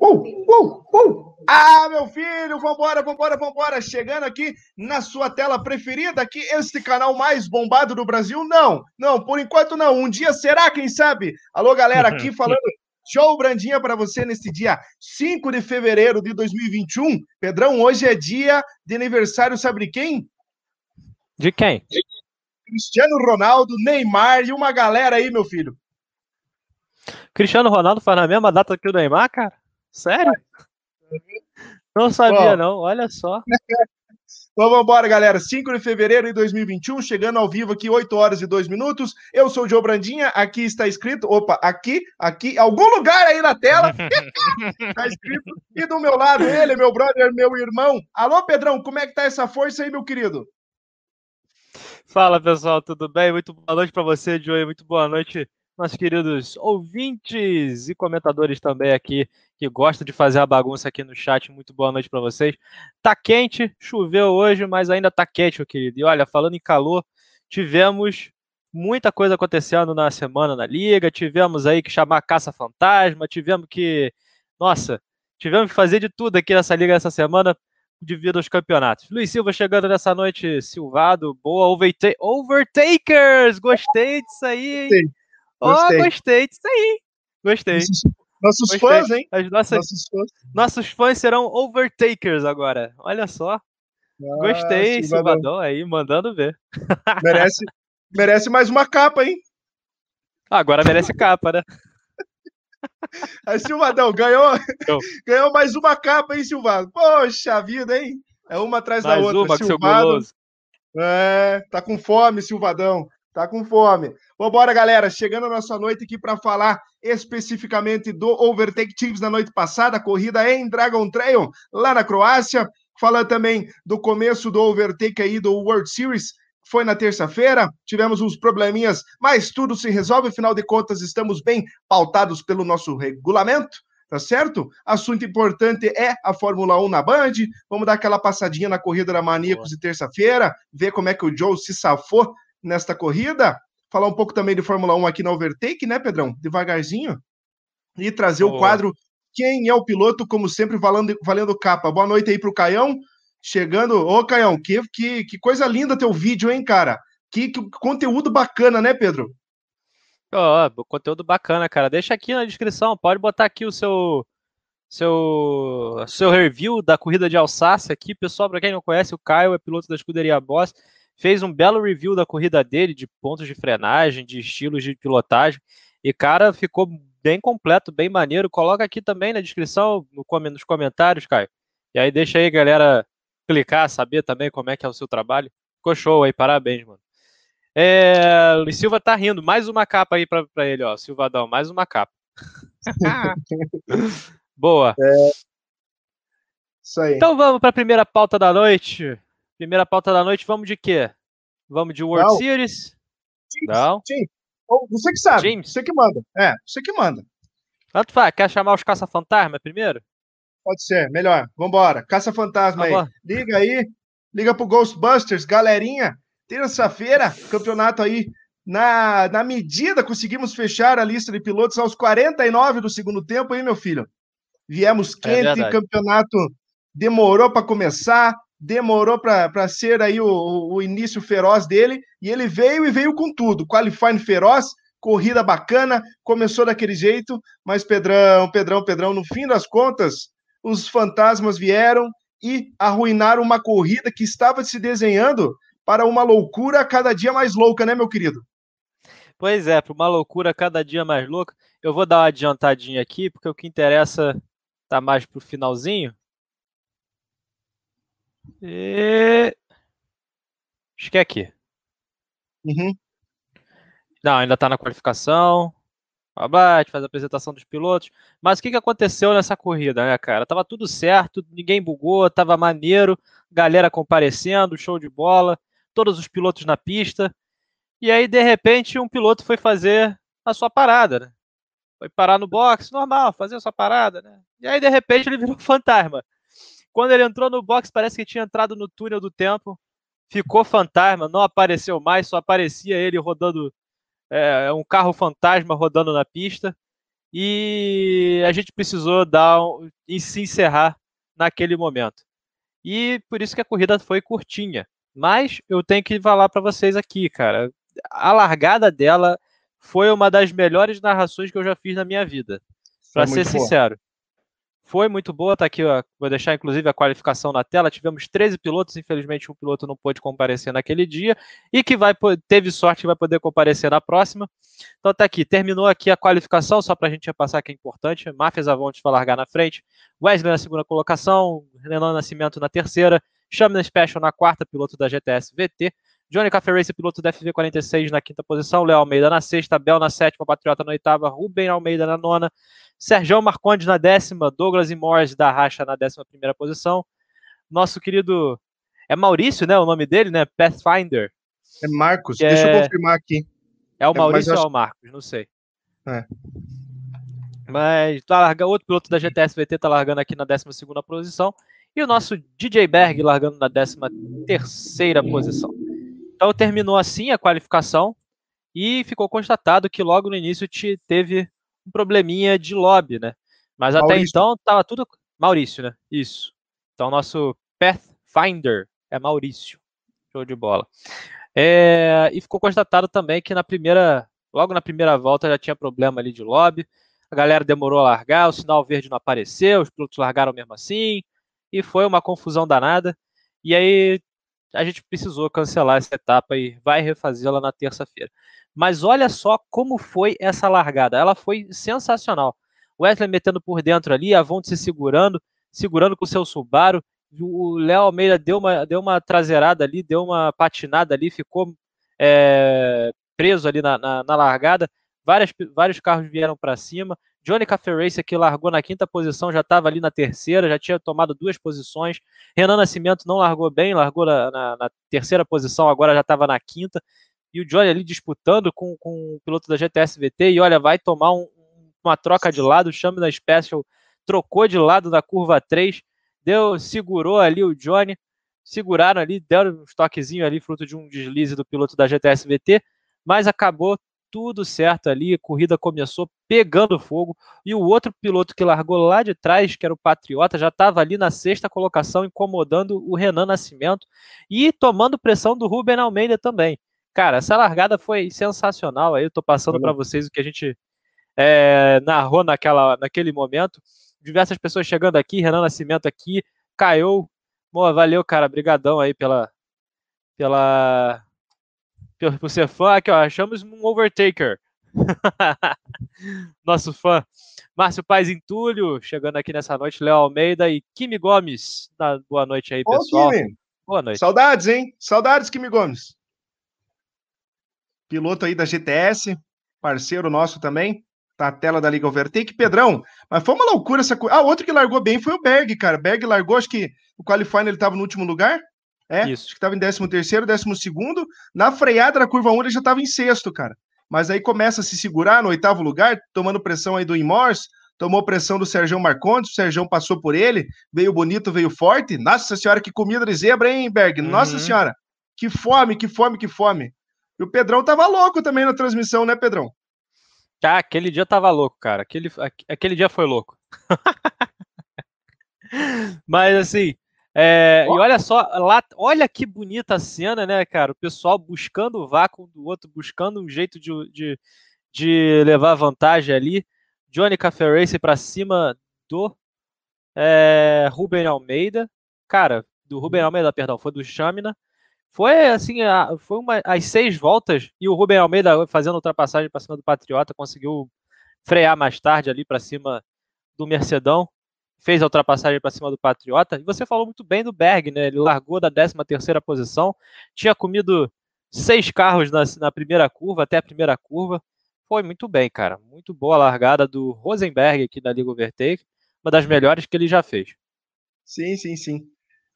Uh, uh, uh. Ah, meu filho, vambora, vambora, vambora. Chegando aqui na sua tela preferida, aqui, este canal mais bombado do Brasil? Não, não, por enquanto não. Um dia será, quem sabe? Alô, galera, aqui falando Show Brandinha para você nesse dia 5 de fevereiro de 2021. Pedrão, hoje é dia de aniversário, sabe de quem? De quem? Cristiano Ronaldo, Neymar e uma galera aí, meu filho. Cristiano Ronaldo faz na mesma data que o Neymar, cara? Sério? Não sabia, Bom. não. Olha só. Então vamos embora, galera. 5 de fevereiro de 2021, chegando ao vivo aqui, 8 horas e 2 minutos. Eu sou o Joe Brandinha, aqui está escrito, opa, aqui, aqui, algum lugar aí na tela, está escrito. E do meu lado, ele, meu brother, meu irmão. Alô, Pedrão, como é que tá essa força aí, meu querido? Fala, pessoal, tudo bem? Muito boa noite para você, Joey. Muito boa noite nossos queridos ouvintes e comentadores também aqui que gostam de fazer a bagunça aqui no chat. Muito boa noite para vocês. Tá quente, choveu hoje, mas ainda tá quente, meu querido. E olha, falando em calor, tivemos muita coisa acontecendo na semana na liga, tivemos aí que chamar caça fantasma, tivemos que, nossa, tivemos que fazer de tudo aqui nessa liga essa semana devido aos campeonatos. Luiz Silva chegando nessa noite, Silvado, boa, Overtakers, gostei disso aí, hein? Gostei. Oh, gostei disso aí. Gostei. Nossos, nossos gostei. fãs, hein? As nossas, nossos, fãs. nossos fãs serão overtakers agora. Olha só. Ah, gostei, Silvadão aí, mandando ver. Merece, merece mais uma capa, hein? Agora merece capa, né? Aí, Silvadão, ganhou, ganhou mais uma capa, hein, Silvado? Poxa vida, hein? É uma atrás mais da outra. Uma, Silvado. É, tá com fome, Silvadão. Tá com fome. Vambora, galera. Chegando a nossa noite aqui para falar especificamente do Overtake Teams na noite passada, a corrida em Dragon Trail, lá na Croácia. Falando também do começo do Overtake aí do World Series, foi na terça-feira, tivemos uns probleminhas, mas tudo se resolve, afinal de contas, estamos bem pautados pelo nosso regulamento, tá certo? Assunto importante é a Fórmula 1 na Band. Vamos dar aquela passadinha na corrida da Maníacos de terça-feira, ver como é que o Joe se safou nesta corrida. Falar um pouco também de Fórmula 1 aqui na Overtake, né, Pedrão? Devagarzinho. E trazer o quadro Quem é o piloto, como sempre, valendo, valendo capa. Boa noite aí pro Caião. Chegando. Ô, Caião, que, que, que coisa linda teu vídeo, hein, cara? Que, que conteúdo bacana, né, Pedro? Ó, oh, conteúdo bacana, cara. Deixa aqui na descrição, pode botar aqui o seu seu seu review da corrida de Alsácia aqui, pessoal, para quem não conhece, o Caio é piloto da escuderia Boss fez um belo review da corrida dele, de pontos de frenagem, de estilos de pilotagem. E, cara, ficou bem completo, bem maneiro. Coloca aqui também na descrição, no, nos comentários, Caio. E aí deixa aí, galera, clicar, saber também como é que é o seu trabalho. Ficou show aí, parabéns, mano. É, Luiz Silva tá rindo. Mais uma capa aí pra, pra ele, ó. Silvadão, mais uma capa. Boa. É... Isso aí. Então vamos para a primeira pauta da noite. Primeira pauta da noite, vamos de quê? Vamos de World Não. Series? James, Não. James. Você que sabe. James. Você que manda. É, você que manda. Tanto faz. Quer chamar os caça-fantasma primeiro? Pode ser, melhor. Vambora. Caça-fantasma aí. Liga aí. Liga pro Ghostbusters, galerinha. Terça-feira, campeonato aí na, na medida, conseguimos fechar a lista de pilotos aos 49 do segundo tempo, aí, meu filho. Viemos é quente, é campeonato demorou para começar, demorou para ser aí o, o, início feroz dele, e ele veio e veio com tudo. Qualifying feroz, corrida bacana, começou daquele jeito, mas Pedrão, Pedrão, Pedrão, no fim das contas, os fantasmas vieram e arruinaram uma corrida que estava se desenhando para uma loucura cada dia mais louca, né, meu querido? Pois é, para uma loucura cada dia mais louca. Eu vou dar uma adiantadinha aqui, porque o que interessa tá mais pro finalzinho. E... Acho que é aqui. Uhum. Não, ainda está na qualificação. Abate, faz a apresentação dos pilotos. Mas o que, que aconteceu nessa corrida, né, cara? Tava tudo certo, ninguém bugou, tava maneiro, galera comparecendo, show de bola, todos os pilotos na pista. E aí, de repente, um piloto foi fazer a sua parada, né? Foi parar no box, normal, fazer a sua parada, né? E aí, de repente, ele virou fantasma. Quando ele entrou no box, parece que tinha entrado no túnel do tempo. Ficou fantasma, não apareceu mais, só aparecia ele rodando. É, um carro fantasma rodando na pista. e a gente precisou dar um, e se encerrar naquele momento. E por isso que a corrida foi curtinha. Mas eu tenho que falar para vocês aqui, cara, a largada dela foi uma das melhores narrações que eu já fiz na minha vida. Para ser sincero. Foi muito boa, tá aqui, ó, vou deixar inclusive a qualificação na tela. Tivemos 13 pilotos, infelizmente um piloto não pôde comparecer naquele dia. E que vai teve sorte vai poder comparecer na próxima. Então tá aqui, terminou aqui a qualificação, só para a gente repassar que é importante. Máfias Avontes vai largar na frente, Wesley na segunda colocação, Renan Nascimento na terceira, Chamina Special na quarta, piloto da GTS VT. Johnny Café Race, piloto da FV46 na quinta posição, Léo Almeida na sexta, Bel na sétima, Patriota na oitava, Rubem Almeida na nona, Sérgio Marcondes na décima, Douglas e Morris da Racha na décima primeira posição. Nosso querido. É Maurício, né? O nome dele, né? Pathfinder. É Marcos, deixa é... eu confirmar aqui. É o é, Maurício é, ou é o Marcos? Não sei. É. Mas tá largando, outro piloto da GTS VT tá largando aqui na 12 posição. E o nosso DJ Berg largando na 13 posição. Então terminou assim a qualificação e ficou constatado que logo no início te teve um probleminha de lobby, né? Mas Maurício. até então tava tudo. Maurício, né? Isso. Então, nosso Pathfinder é Maurício. Show de bola. É, e ficou constatado também que na primeira, logo na primeira volta já tinha problema ali de lobby. A galera demorou a largar, o sinal verde não apareceu, os pilotos largaram mesmo assim, e foi uma confusão danada. E aí a gente precisou cancelar essa etapa e vai refazê-la na terça-feira. Mas olha só como foi essa largada. Ela foi sensacional. Wesley metendo por dentro ali, a Vonte se segurando, segurando com o seu Subaru. O Léo Almeida deu uma, deu uma traseirada ali, deu uma patinada ali, ficou é, preso ali na, na, na largada. Várias, vários carros vieram para cima. Johnny Café Racer, que largou na quinta posição, já estava ali na terceira, já tinha tomado duas posições. Renan Nascimento não largou bem, largou na, na, na terceira posição, agora já estava na quinta. E o Johnny ali disputando com, com o piloto da GTS VT, e olha, vai tomar um, uma troca de lado, o Chame da Special trocou de lado na curva 3, deu, segurou ali o Johnny, seguraram ali, deram um toquezinho ali, fruto de um deslize do piloto da GTS VT, mas acabou tudo certo ali, a corrida começou pegando fogo, e o outro piloto que largou lá de trás, que era o Patriota, já estava ali na sexta colocação, incomodando o Renan Nascimento e tomando pressão do Ruben Almeida também. Cara, essa largada foi sensacional. Aí eu tô passando para vocês o que a gente é, narrou naquela, naquele momento. Diversas pessoas chegando aqui, Renan Nascimento aqui, Caiu. Boa, valeu, cara. Brigadão aí pela, pela, por ser fã. Aqui, ó, achamos um overtaker. Nosso fã. Márcio Paz Entulho, chegando aqui nessa noite, Léo Almeida e Kimi Gomes. Boa noite aí, pessoal. Ô, Kimi. Boa noite. Saudades, hein? Saudades, Kimi Gomes piloto aí da GTS, parceiro nosso também, tá a tela da Liga Overtake. Pedrão, mas foi uma loucura essa coisa. Ah, outro que largou bem foi o Berg, cara. Berg largou, acho que o qualifying ele tava no último lugar. É, Isso. acho que tava em 13 terceiro, 12 segundo. Na freada da curva 1 ele já tava em sexto, cara. Mas aí começa a se segurar no oitavo lugar, tomando pressão aí do Imors, tomou pressão do Sérgio Marcondes, o Sérgio passou por ele, veio bonito, veio forte. Nossa senhora, que comida de zebra, hein, Berg? Nossa uhum. senhora, que fome, que fome, que fome. E o Pedrão tava louco também na transmissão, né, Pedrão? Ah, aquele dia tava louco, cara. Aquele, aquele dia foi louco. Mas assim, é, e olha só, lá, olha que bonita a cena, né, cara? O pessoal buscando o vácuo do outro, buscando um jeito de, de, de levar vantagem ali. Johnny Café Race para cima do é, Ruben Almeida. Cara, do Ruben Almeida, perdão, foi do Chamina. Foi assim, a, foi uma, as seis voltas e o Rubem Almeida fazendo ultrapassagem para cima do Patriota conseguiu frear mais tarde ali para cima do Mercedão, fez a ultrapassagem para cima do Patriota. E você falou muito bem do Berg, né? Ele largou da 13 terceira posição, tinha comido seis carros na, na primeira curva, até a primeira curva. Foi muito bem, cara. Muito boa a largada do Rosenberg aqui da Liga Overtake, uma das melhores que ele já fez. Sim, sim, sim.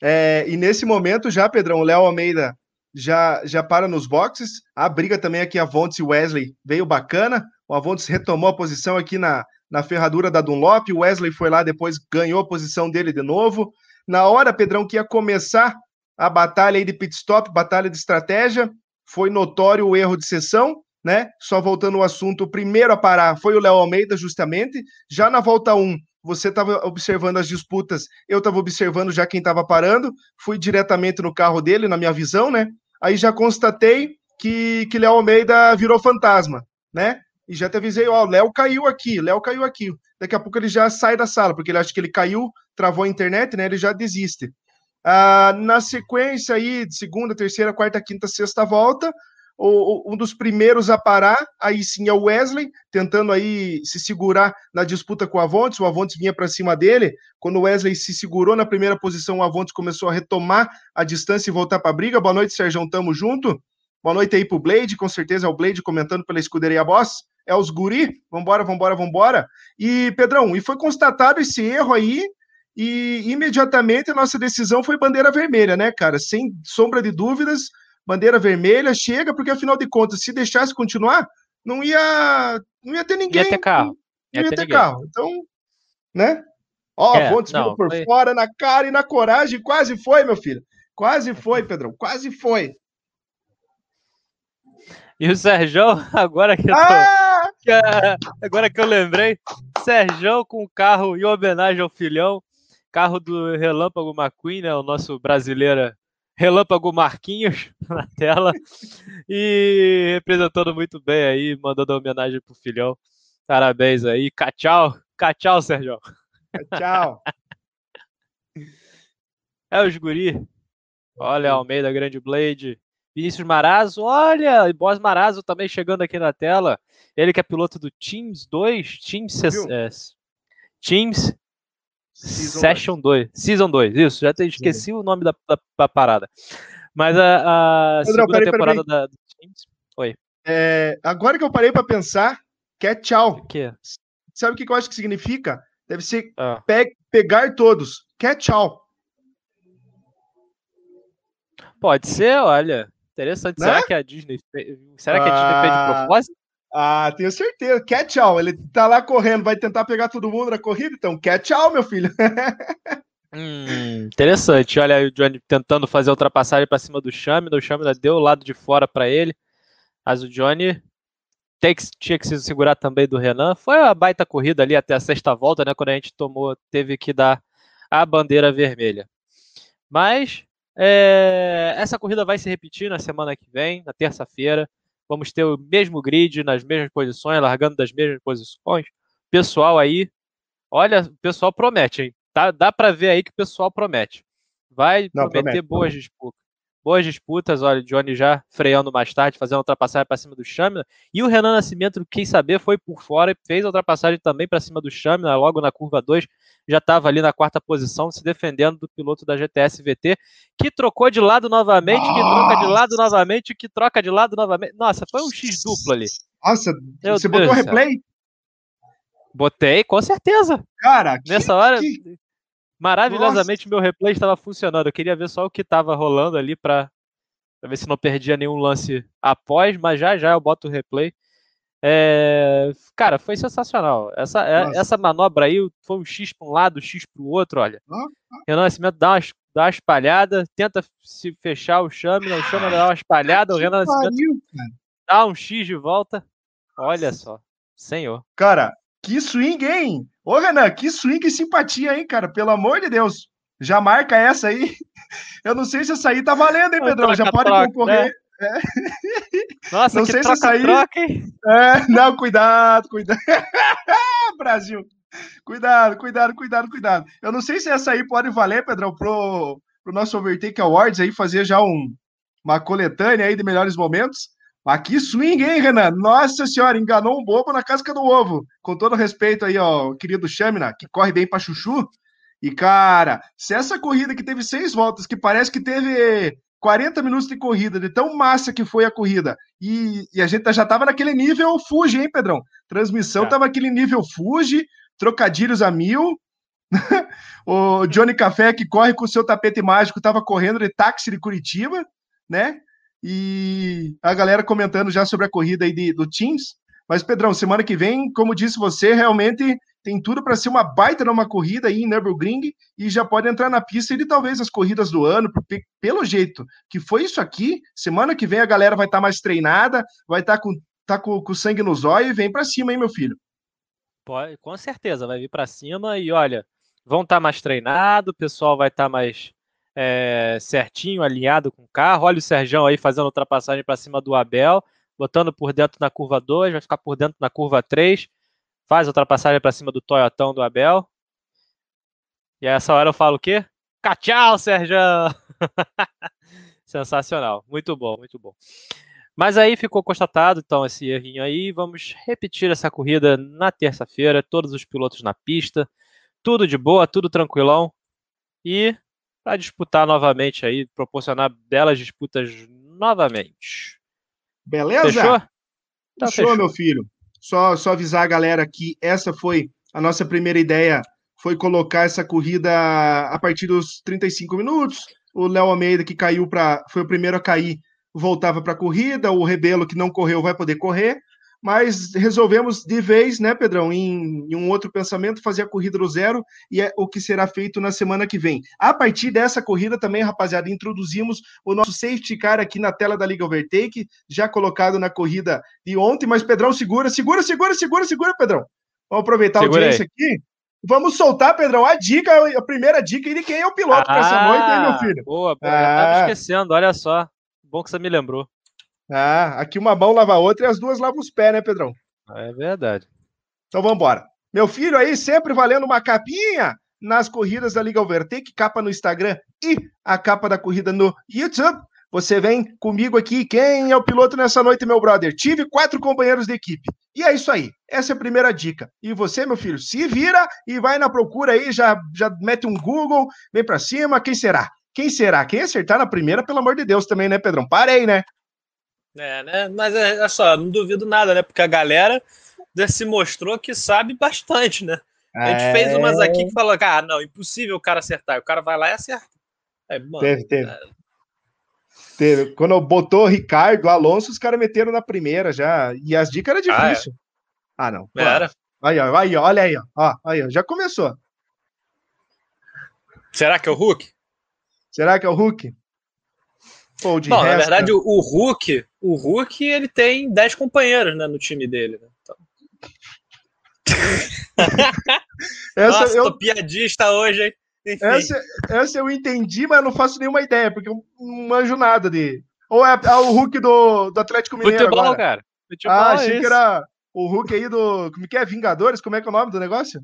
É, e nesse momento já, Pedrão, o Léo Almeida já, já para nos boxes. A briga também aqui, Avontes e Wesley veio bacana. O Avontes retomou a posição aqui na, na ferradura da Dunlop. O Wesley foi lá, depois ganhou a posição dele de novo. Na hora, Pedrão, que ia começar a batalha aí de pit stop, batalha de estratégia, foi notório o erro de sessão. né? Só voltando ao assunto, o primeiro a parar foi o Léo Almeida, justamente. Já na volta 1, você estava observando as disputas, eu estava observando já quem estava parando, fui diretamente no carro dele, na minha visão, né? Aí já constatei que, que Léo Almeida virou fantasma, né? E já te avisei, ó, Léo caiu aqui, Léo caiu aqui. Daqui a pouco ele já sai da sala, porque ele acha que ele caiu, travou a internet, né? Ele já desiste. Ah, na sequência aí, de segunda, terceira, quarta, quinta, sexta volta, o, um dos primeiros a parar, aí sim é o Wesley, tentando aí se segurar na disputa com o Avontes, o Avontes vinha para cima dele, quando o Wesley se segurou na primeira posição, o Avontes começou a retomar a distância e voltar para a briga, boa noite Sérgio, tamo junto, boa noite aí pro Blade, com certeza é o Blade comentando pela escuderia Boss, é os guri, vambora, vambora, vambora, e Pedrão, e foi constatado esse erro aí, e imediatamente a nossa decisão foi bandeira vermelha, né, cara, sem sombra de dúvidas, bandeira vermelha, chega, porque afinal de contas, se deixasse continuar, não ia, não ia ter ninguém. Ia ter carro. Não ia, ia ter, ter carro. Então, né? Ó, é, vindo por foi... fora, na cara e na coragem, quase foi, meu filho. Quase foi, Pedrão, quase foi. E o Sérgio, agora que eu tô... ah! Agora que eu lembrei, Sérgio com o carro em homenagem ao filhão, carro do Relâmpago McQueen, né, o nosso brasileiro Relâmpago Marquinhos na tela e representando muito bem aí, mandando homenagem pro filhão. Parabéns aí. Tchau. Tchau, Sérgio. Tchau. É os guri. Olha, Almeida Grande Blade. Vinícius Marazo, olha, Boss Marazo também chegando aqui na tela. Ele que é piloto do Teams 2, Teams, é, Teams Season Session 2. Season 2, isso. Já te, esqueci Sim. o nome da, da, da, parada. Mas a, a segunda peraí, temporada da do Teams. Oi. É, agora que eu parei para pensar, que é tchau. O quê? Sabe o que eu acho que significa? Deve ser ah. pe pegar todos. Que é tchau. Pode ser, olha. Interessante. Né? Será que a Disney fez, será que a Disney fez de ah. propósito? Ah, tenho certeza. Quer tchau. Ele tá lá correndo, vai tentar pegar todo mundo na corrida, então quer tchau, meu filho. hum, interessante. Olha aí o Johnny tentando fazer a ultrapassagem para cima do Chame. O Chame deu o lado de fora para ele. Mas o Johnny que, tinha que se segurar também do Renan. Foi uma baita corrida ali até a sexta volta, né? Quando a gente tomou, teve que dar a bandeira vermelha. Mas é, essa corrida vai se repetir na semana que vem, na terça-feira vamos ter o mesmo grid nas mesmas posições, largando das mesmas posições. Pessoal aí, olha, o pessoal promete, hein? Tá, dá para ver aí que o pessoal promete. Vai Não, prometer promete. boas disputas. Boas disputas, olha, o Johnny já freando mais tarde, fazendo a ultrapassagem para cima do Chamina. E o Renan Nascimento, quem saber, foi por fora e fez a ultrapassagem também para cima do Chamina, logo na curva 2 já estava ali na quarta posição, se defendendo do piloto da GTS VT, que trocou de lado novamente, que troca de lado novamente, que troca de lado novamente. Nossa, foi um X duplo ali. Nossa, Meu você Deus botou replay? Botei, com certeza. Cara, nessa que, hora, que... maravilhosamente Nossa. meu replay estava funcionando. Eu queria ver só o que estava rolando ali para ver se não perdia nenhum lance após, mas já já eu boto o replay. É, cara, foi sensacional. Essa, é, essa manobra aí foi um X para um lado, um X para o outro, olha. Ah, ah. Renan Nascimento dá uma, dá uma espalhada, tenta se fechar o chame, o chame dá uma espalhada, o Renan Nascimento dá um X de volta. Olha só, senhor. Cara, que swing, hein? Ô, Renan, que swing e simpatia, hein, cara? Pelo amor de Deus. Já marca essa aí. Eu não sei se essa aí tá valendo, hein, Pedrão? Já pode concorrer. Né? É. Nossa, não sei troca, se essa aí. Troca, hein? É, não, cuidado, cuidado. Brasil. Cuidado, cuidado, cuidado, cuidado. Eu não sei se essa aí pode valer, Pedrão, pro, pro nosso Overtake Awards aí, fazer já um, uma coletânea aí de melhores momentos. Aqui swing, hein, Renan? Nossa senhora, enganou um bobo na casca do ovo. Com todo respeito aí, ó, querido Chamina, que corre bem pra chuchu. E, cara, se essa corrida que teve seis voltas, que parece que teve 40 minutos de corrida, de tão massa que foi a corrida. E, e a gente já estava naquele nível Fuji, hein, Pedrão? Transmissão é. naquele nível Fuji, trocadilhos a mil. o Johnny Café, que corre com o seu tapete mágico, estava correndo de táxi de Curitiba, né? E a galera comentando já sobre a corrida aí de, do Teams. Mas, Pedrão, semana que vem, como disse você, realmente tem tudo para ser uma baita numa corrida aí em Nürburgring e já pode entrar na pista e talvez as corridas do ano, porque, pelo jeito que foi isso aqui, semana que vem a galera vai estar tá mais treinada, vai estar tá com tá com, com sangue nos olhos e vem para cima, hein, meu filho? Pode, com certeza, vai vir para cima e olha, vão estar tá mais treinados, o pessoal vai estar tá mais é, certinho, alinhado com o carro. Olha o Serjão aí fazendo ultrapassagem para cima do Abel, botando por dentro na curva 2, vai ficar por dentro na curva 3, faz ultrapassagem para cima do Toyotão do Abel. E a essa hora eu falo o quê? Tchau, Serjão! Sensacional, muito bom, muito bom. Mas aí ficou constatado, então, esse errinho aí. Vamos repetir essa corrida na terça-feira, todos os pilotos na pista, tudo de boa, tudo tranquilão. E para disputar novamente aí, proporcionar belas disputas novamente. Beleza? Fechou? Então, fechou, fechou, meu filho. Só, só avisar a galera que essa foi a nossa primeira ideia, foi colocar essa corrida a partir dos 35 minutos. O Léo Almeida, que caiu para. foi o primeiro a cair, voltava para a corrida. O Rebelo, que não correu, vai poder correr mas resolvemos de vez, né, Pedrão, em, em, um outro pensamento, fazer a corrida do zero e é o que será feito na semana que vem. A partir dessa corrida também, rapaziada, introduzimos o nosso safety car aqui na tela da Liga Overtake, já colocado na corrida de ontem, mas Pedrão, segura, segura, segura, segura, segura, Pedrão. Vamos aproveitar segura a audiência aí. aqui. Vamos soltar, Pedrão, a dica, a primeira dica de quem é o piloto ah, para essa noite, hein, meu filho? Boa, boa ah. eu tava ah. esquecendo, olha só. Bom que você me lembrou. Ah, aqui uma mão lava a outra e as duas lavam os pés, né, Pedrão? É verdade. Então vamos embora. Meu filho aí sempre valendo uma capinha nas corridas da Liga Overtake, capa no Instagram e a capa da corrida no YouTube. Você vem comigo aqui. Quem é o piloto nessa noite, meu brother? Tive quatro companheiros de equipe. E é isso aí. Essa é a primeira dica. E você, meu filho, se vira e vai na procura aí, já, já mete um Google, vem para cima. Quem será? Quem será? Quem acertar na primeira, pelo amor de Deus, também, né, Pedrão? Parei, né? É, né? Mas é, é só, não duvido nada, né? Porque a galera se mostrou que sabe bastante, né? A gente é... fez umas aqui que falou, ah, não, impossível o cara acertar. O cara vai lá e acerta. É, mano, teve, teve. É... teve. Quando botou Ricardo, Alonso, os caras meteram na primeira já. E as dicas eram difíceis. Ah, é. ah, não. Era. Aí, ó, aí, olha aí, ó. ó. Aí, ó. Já começou. Será que é o Hulk? Será que é o Hulk? Bom, resto... na verdade, o, o Hulk, o Hulk, ele tem 10 companheiros né, no time dele. Né? Então... essa Nossa, eu... tô piadista hoje, hein? Essa, essa eu entendi, mas não faço nenhuma ideia, porque eu não manjo nada de. Ou é, é o Hulk do, do Atlético Mineiro Futebol, agora? cara. Futebol ah, achei é que era o Hulk aí do. Como que é? Vingadores? Como é que é o nome do negócio?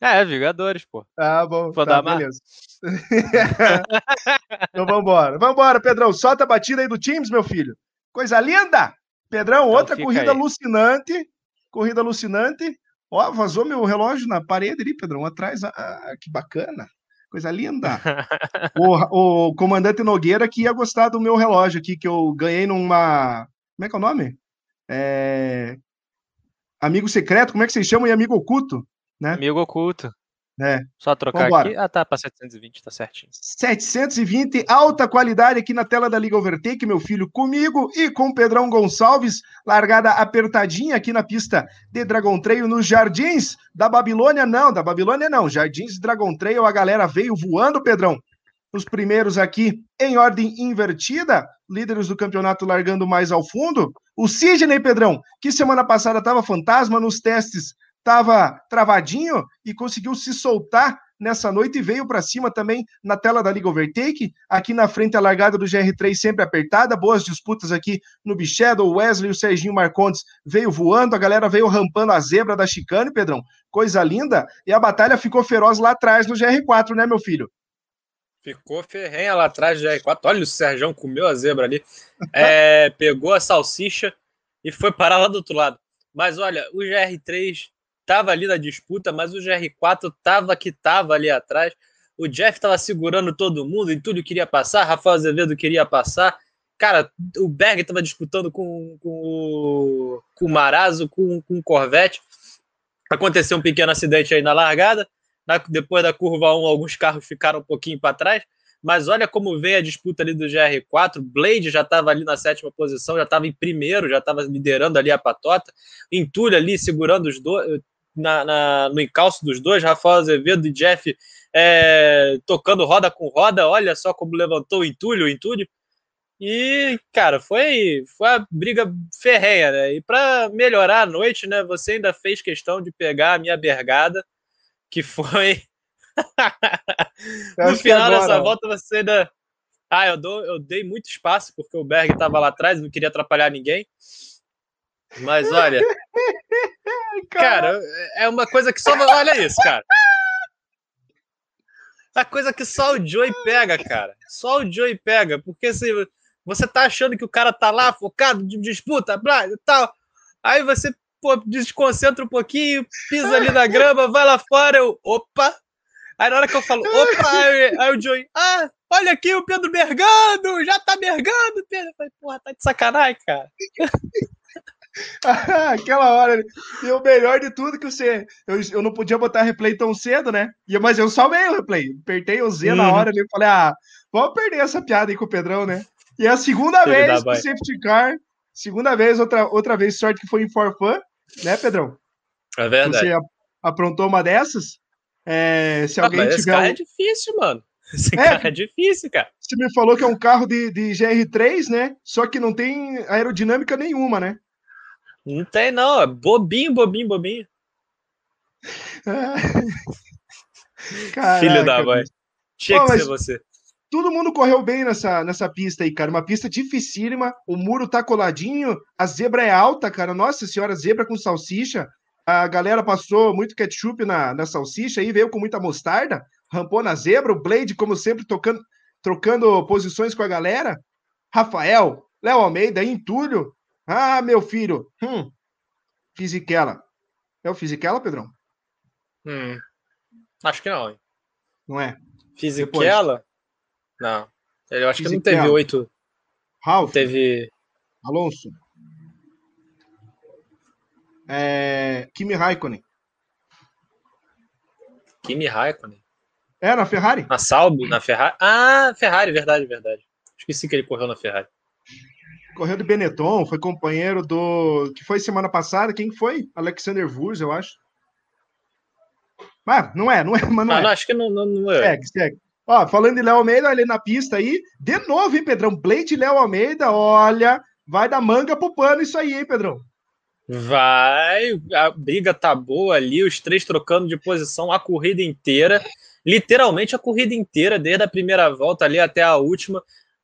É, Vingadores, pô. Ah, bom. Vou tá, beleza. então vambora. Vambora, Pedrão. Solta a batida aí do Teams, meu filho. Coisa linda! Pedrão, então outra corrida aí. alucinante. Corrida alucinante. Ó, vazou meu relógio na parede ali, Pedrão, atrás. Ah, que bacana. Coisa linda. o, o comandante Nogueira que ia gostar do meu relógio aqui, que eu ganhei numa. Como é que é o nome? É... Amigo secreto, como é que vocês chamam? E amigo oculto? né? Amigo oculto. É. Só trocar Vambora. aqui. Ah, tá, para 720, tá certinho. 720, alta qualidade aqui na tela da Liga Overtake, meu filho, comigo e com o Pedrão Gonçalves, largada apertadinha aqui na pista de Dragon Trail nos Jardins da Babilônia, não, da Babilônia não, Jardins Dragon Trail, a galera veio voando, Pedrão. Os primeiros aqui em ordem invertida, líderes do campeonato largando mais ao fundo. O Sidney Pedrão, que semana passada estava fantasma nos testes estava travadinho e conseguiu se soltar nessa noite e veio para cima também na tela da Liga Overtake. Aqui na frente a largada do GR3 sempre apertada, boas disputas aqui no Bichedo, o Wesley e o Serginho Marcondes veio voando, a galera veio rampando a zebra da chicane, Pedrão. Coisa linda. E a batalha ficou feroz lá atrás no GR4, né, meu filho? Ficou ferrenha lá atrás do GR4. Olha, o Serjão comeu a zebra ali. É, pegou a salsicha e foi parar lá do outro lado. Mas olha, o GR3 estava ali na disputa, mas o GR4 tava que tava ali atrás. O Jeff estava segurando todo mundo, e tudo queria passar, Rafael Azevedo queria passar. Cara, o Berg estava disputando com, com, o, com o com, com o Corvette. Aconteceu um pequeno acidente aí na largada. Na, depois da curva 1, alguns carros ficaram um pouquinho para trás. Mas olha como vem a disputa ali do GR4. Blade já estava ali na sétima posição, já estava em primeiro, já estava liderando ali a patota. Entulho ali segurando os dois, na, na, no encalço dos dois, Rafael Azevedo e Jeff é, tocando roda com roda, olha só como levantou o entulho, o entulho. E, cara, foi, foi a briga ferrenha, né? E para melhorar a noite, né? Você ainda fez questão de pegar a minha bergada, que foi. no final agora... dessa volta, você ainda. Ah, eu, dou, eu dei muito espaço, porque o Berg estava lá atrás, não queria atrapalhar ninguém. Mas olha. cara, é uma coisa que só. Olha isso, cara. A coisa que só o Joey pega, cara. Só o Joey pega. Porque se você tá achando que o cara tá lá focado de disputa, blá, e tal. Aí você pô, desconcentra um pouquinho, pisa ali na grama, vai lá fora, eu. Opa! Aí na hora que eu falo, opa, aí, aí o Joey, ah, olha aqui o Pedro mergando, já tá mergando, Pedro. Eu falei, porra, tá de sacanagem, cara. Aquela hora. E o melhor de tudo que você. Eu, eu não podia botar replay tão cedo, né? E, mas eu salvei o replay. Apertei o Z uhum. na hora e falei, ah, vamos perder essa piada aí com o Pedrão, né? E é a segunda Ele vez que safety car. Segunda vez, outra, outra vez, sorte que foi em forfã, né, Pedrão? É verdade. Você aprontou uma dessas. É, se ah, alguém tiver. Esse carro um... é difícil, mano. Esse é, carro é difícil, cara. Você me falou que é um carro de, de GR3, né? Só que não tem aerodinâmica nenhuma, né? Não tem, não. É bobinho, bobinho, bobinho. Caraca, Filho da mãe. Tinha Pô, que ser você. Todo mundo correu bem nessa, nessa pista aí, cara. Uma pista dificílima. O muro tá coladinho. A zebra é alta, cara. Nossa senhora, zebra com salsicha. A galera passou muito ketchup na, na salsicha aí, veio com muita mostarda. Rampou na zebra. O Blade, como sempre, tocando, trocando posições com a galera. Rafael, Léo Almeida, Entulho, ah, meu filho. Hum. Fisichella. É o Fisichella, Pedrão? Hum. Acho que não. Hein? Não é? Fisichella? Não. Eu acho que não teve oito. Ralph? Teve. Alonso. É... Kimi Raikkonen. Kimi Raikkonen? É, na Ferrari? Na Salbo? Na Ferrari? Ah, Ferrari, verdade, verdade. Esqueci que ele correu na Ferrari correu de Benetton, foi companheiro do. que foi semana passada, quem foi? Alexander Wurz, eu acho. Mas não é, não é, mas não, ah, é. Não, acho que não, não, não é. Segue, segue. Ó, falando de Léo Almeida, olha na pista aí, de novo, hein, Pedrão? Blade Léo Almeida, olha, vai da manga pro pano isso aí, hein, Pedrão? Vai, a briga tá boa ali, os três trocando de posição a corrida inteira, literalmente a corrida inteira, desde a primeira volta ali até a última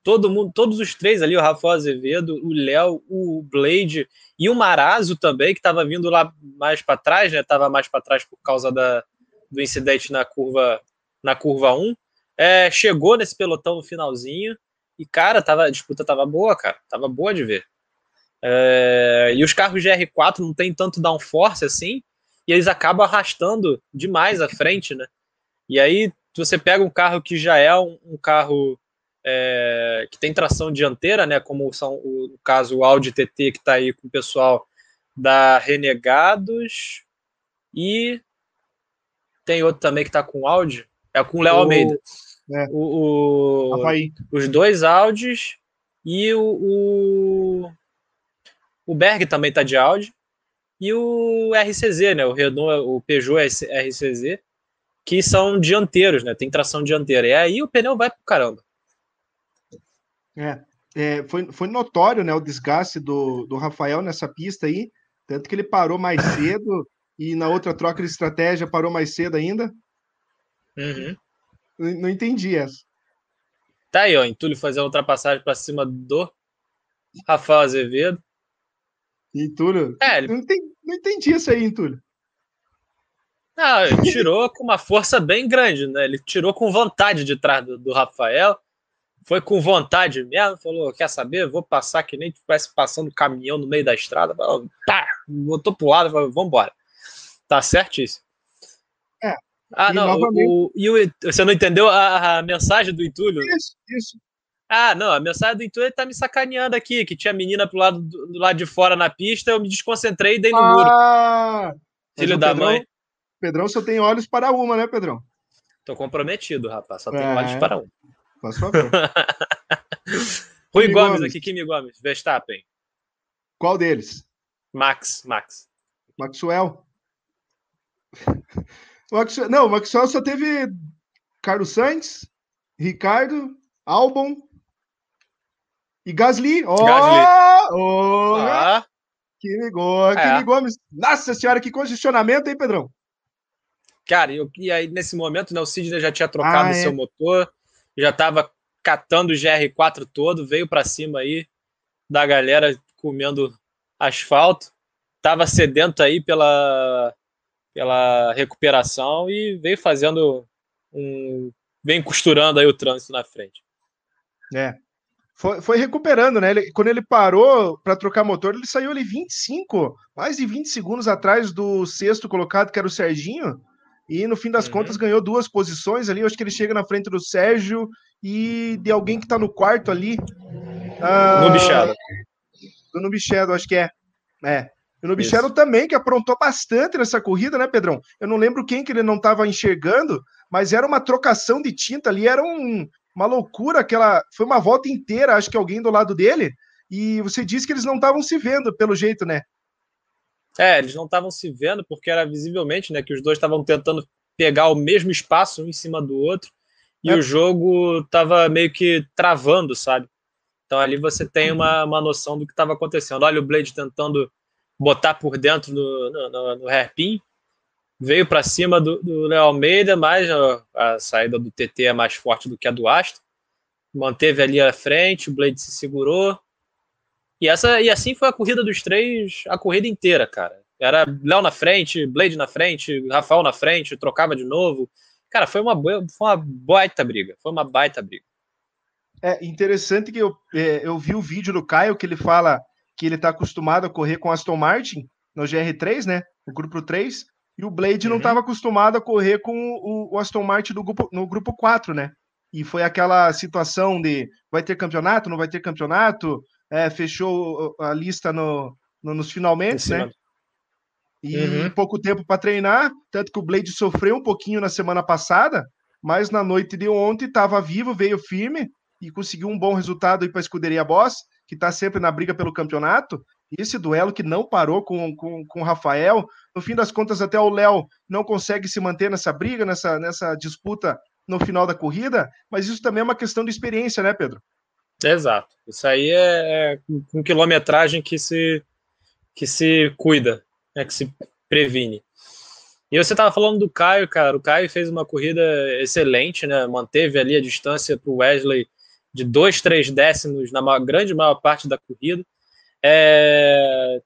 todo mundo, todos os três ali, o Rafael Azevedo, o Léo, o Blade e o Marazo também, que estava vindo lá mais para trás, né? Tava mais para trás por causa da, do incidente na curva na curva 1. É, chegou nesse pelotão no finalzinho e cara, tava, a disputa tava boa, cara, tava boa de ver. É, e os carros GR4 não tem tanto downforce assim, e eles acabam arrastando demais à frente, né? E aí você pega um carro que já é um, um carro é, que tem tração dianteira, né, como são o, no caso o Audi TT que está aí com o pessoal da Renegados e tem outro também que está com Audi, é com o Léo Almeida. É. O, o os dois Audis e o, o, o Berg também está de Audi e o RCZ, né, o Renault, o Peugeot RCZ, que são dianteiros, né, tem tração dianteira. E aí o pneu vai pro caramba. É, é, foi, foi notório né, o desgaste do, do Rafael nessa pista aí, tanto que ele parou mais cedo e na outra troca de estratégia parou mais cedo ainda. Uhum. Não, não, entendi essa. Tá aí, ó, Entulho fazer a ultrapassagem para cima do Rafael Azevedo. Entulho? É, ele... não, entendi, não entendi isso aí, Entulho. Ah, ele tirou com uma força bem grande, né? Ele tirou com vontade de trás do, do Rafael foi com vontade mesmo, falou, quer saber, vou passar que nem tivesse passando caminhão no meio da estrada, falou, pá, botou pro lado, falou, vambora. Tá certíssimo. É. Ah, e não, novamente... o, e o, você não entendeu a, a, mensagem do Entulho? Isso, isso. Ah, não, a mensagem do Entulho tá me sacaneando aqui, que tinha menina pro lado, do, do lado de fora na pista, eu me desconcentrei e dei no ah, muro. Filho da Pedrão, mãe. Pedrão só tem olhos para uma, né, Pedrão? Tô comprometido, rapaz, só tem é. olhos para uma. Faz favor. Rui Gomes, Gomes aqui, Kimi Gomes, Verstappen. Qual deles? Max, Max. Maxwell. Maxwell. Não, Maxwell só teve Carlos Sainz, Ricardo, Albon E Gasly, ó! Oh. Oh, ah. Que ligou, que é. ligou. Nossa senhora, que congestionamento, hein, Pedrão? Cara, eu, e aí nesse momento, né, o Sidney já tinha trocado ah, é. seu motor, já estava catando o GR4 todo, veio para cima aí da galera comendo asfalto, estava sedento aí pela, pela recuperação e veio fazendo um. vem costurando aí o trânsito na frente. É. Foi, foi recuperando, né? Ele, quando ele parou para trocar motor, ele saiu ali 25, mais de 20 segundos atrás do sexto colocado, que era o Serginho. E no fim das uhum. contas ganhou duas posições ali. Eu acho que ele chega na frente do Sérgio e de alguém que está no quarto ali. Uh, no Bichado. Do Nubichado, acho que é. É. O Nubichado também, que aprontou bastante nessa corrida, né, Pedrão? Eu não lembro quem que ele não estava enxergando, mas era uma trocação de tinta ali, era um, uma loucura aquela. Foi uma volta inteira, acho que alguém do lado dele. E você disse que eles não estavam se vendo, pelo jeito, né? É, eles não estavam se vendo porque era visivelmente, né, que os dois estavam tentando pegar o mesmo espaço um em cima do outro e é. o jogo estava meio que travando, sabe? Então ali você tem uma, uma noção do que estava acontecendo. Olha o Blade tentando botar por dentro no, no, no, no hairpin, veio para cima do, do Léo Almeida, mas a, a, saída do TT é mais forte do que a do Astro. Manteve ali à frente, o Blade se segurou, e, essa, e assim foi a corrida dos três, a corrida inteira, cara. Era Léo na frente, Blade na frente, Rafael na frente, trocava de novo. Cara, foi uma, foi uma baita briga. Foi uma baita briga. É interessante que eu, é, eu vi o vídeo do Caio que ele fala que ele está acostumado a correr com Aston Martin no GR3, né? No grupo 3, e o Blade uhum. não estava acostumado a correr com o, o, Aston Martin do grupo, no grupo 4, né? E foi aquela situação de vai ter campeonato, não vai ter campeonato, é, fechou a lista no, no nos finalmente, né? E uhum. pouco tempo para treinar, tanto que o Blade sofreu um pouquinho na semana passada, mas na noite de ontem estava vivo, veio firme e conseguiu um bom resultado para a escuderia Boss, que está sempre na briga pelo campeonato. Esse duelo que não parou com, com, com o Rafael, no fim das contas, até o Léo não consegue se manter nessa briga, nessa, nessa disputa no final da corrida, mas isso também é uma questão de experiência, né, Pedro? Exato. Isso aí é, é com quilometragem que se, que se cuida, né, que se previne. E você estava falando do Caio, cara. O Caio fez uma corrida excelente, né? Manteve ali a distância para o Wesley de dois, três décimos na maior, grande maior parte da corrida. É,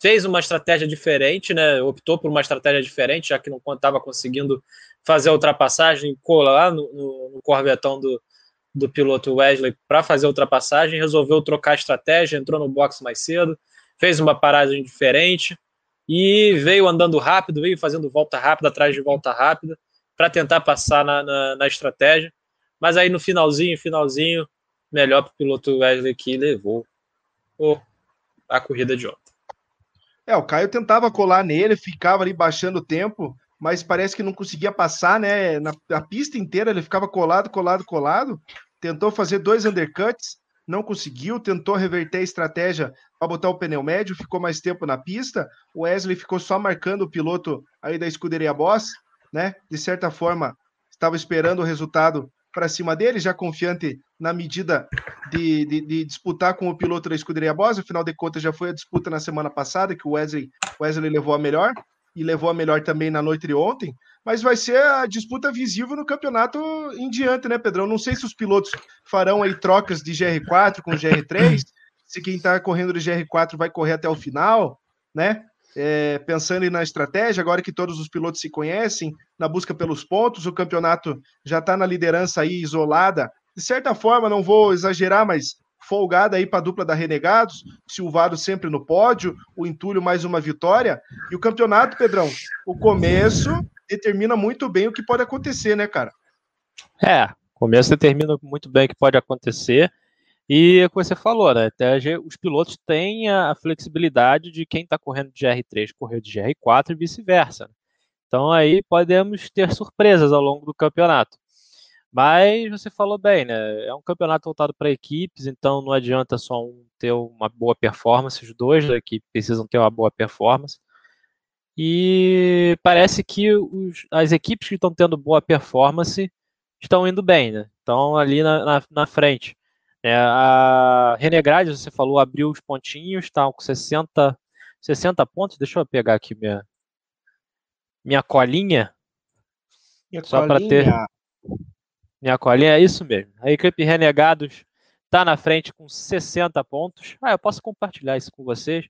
fez uma estratégia diferente, né? Optou por uma estratégia diferente, já que não estava conseguindo fazer a ultrapassagem, colar no, no, no corvetão do, do piloto Wesley para fazer a ultrapassagem, resolveu trocar a estratégia, entrou no box mais cedo, fez uma paragem diferente e veio andando rápido, veio fazendo volta rápida atrás de volta rápida para tentar passar na, na, na, estratégia. Mas aí no finalzinho, finalzinho, melhor para o piloto Wesley que levou a corrida de ontem. É, o Caio tentava colar nele, ficava ali baixando o tempo, mas parece que não conseguia passar, né? Na pista inteira ele ficava colado, colado, colado. Tentou fazer dois undercuts, não conseguiu, tentou reverter a estratégia para botar o pneu médio, ficou mais tempo na pista. O Wesley ficou só marcando o piloto aí da escuderia Boss, né? De certa forma, estava esperando o resultado para cima dele, já confiante na medida de, de, de, disputar com o piloto da escuderia Boss. Afinal de contas, já foi a disputa na semana passada que o Wesley, Wesley levou a melhor e levou a melhor também na noite de ontem, mas vai ser a disputa visível no campeonato em diante, né, Pedrão? Não sei se os pilotos farão aí trocas de GR4 com GR3, se quem está correndo de GR4 vai correr até o final, né? É, pensando na estratégia, agora que todos os pilotos se conhecem, na busca pelos pontos, o campeonato já está na liderança aí isolada. De certa forma, não vou exagerar, mas folgada aí para a dupla da Renegados, Silvado sempre no pódio, o Entulho mais uma vitória. E o campeonato, Pedrão, o começo determina muito bem o que pode acontecer, né, cara? É, começo determina muito bem o que pode acontecer. E o que você falou, né? Até os pilotos têm a flexibilidade de quem está correndo de GR3 correr de GR4 e vice-versa. Então aí podemos ter surpresas ao longo do campeonato. Mas você falou bem, né? É um campeonato voltado para equipes, então não adianta só um ter uma boa performance, os dois da equipe precisam ter uma boa performance. E parece que os, as equipes que estão tendo boa performance estão indo bem, né? Estão ali na, na, na frente. É, a Renegrade, você falou, abriu os pontinhos, tá com 60, 60 pontos. Deixa eu pegar aqui minha, minha colinha. Minha só para ter. Minha colinha, é isso mesmo. A equipe Renegados está na frente com 60 pontos. Ah, eu posso compartilhar isso com vocês.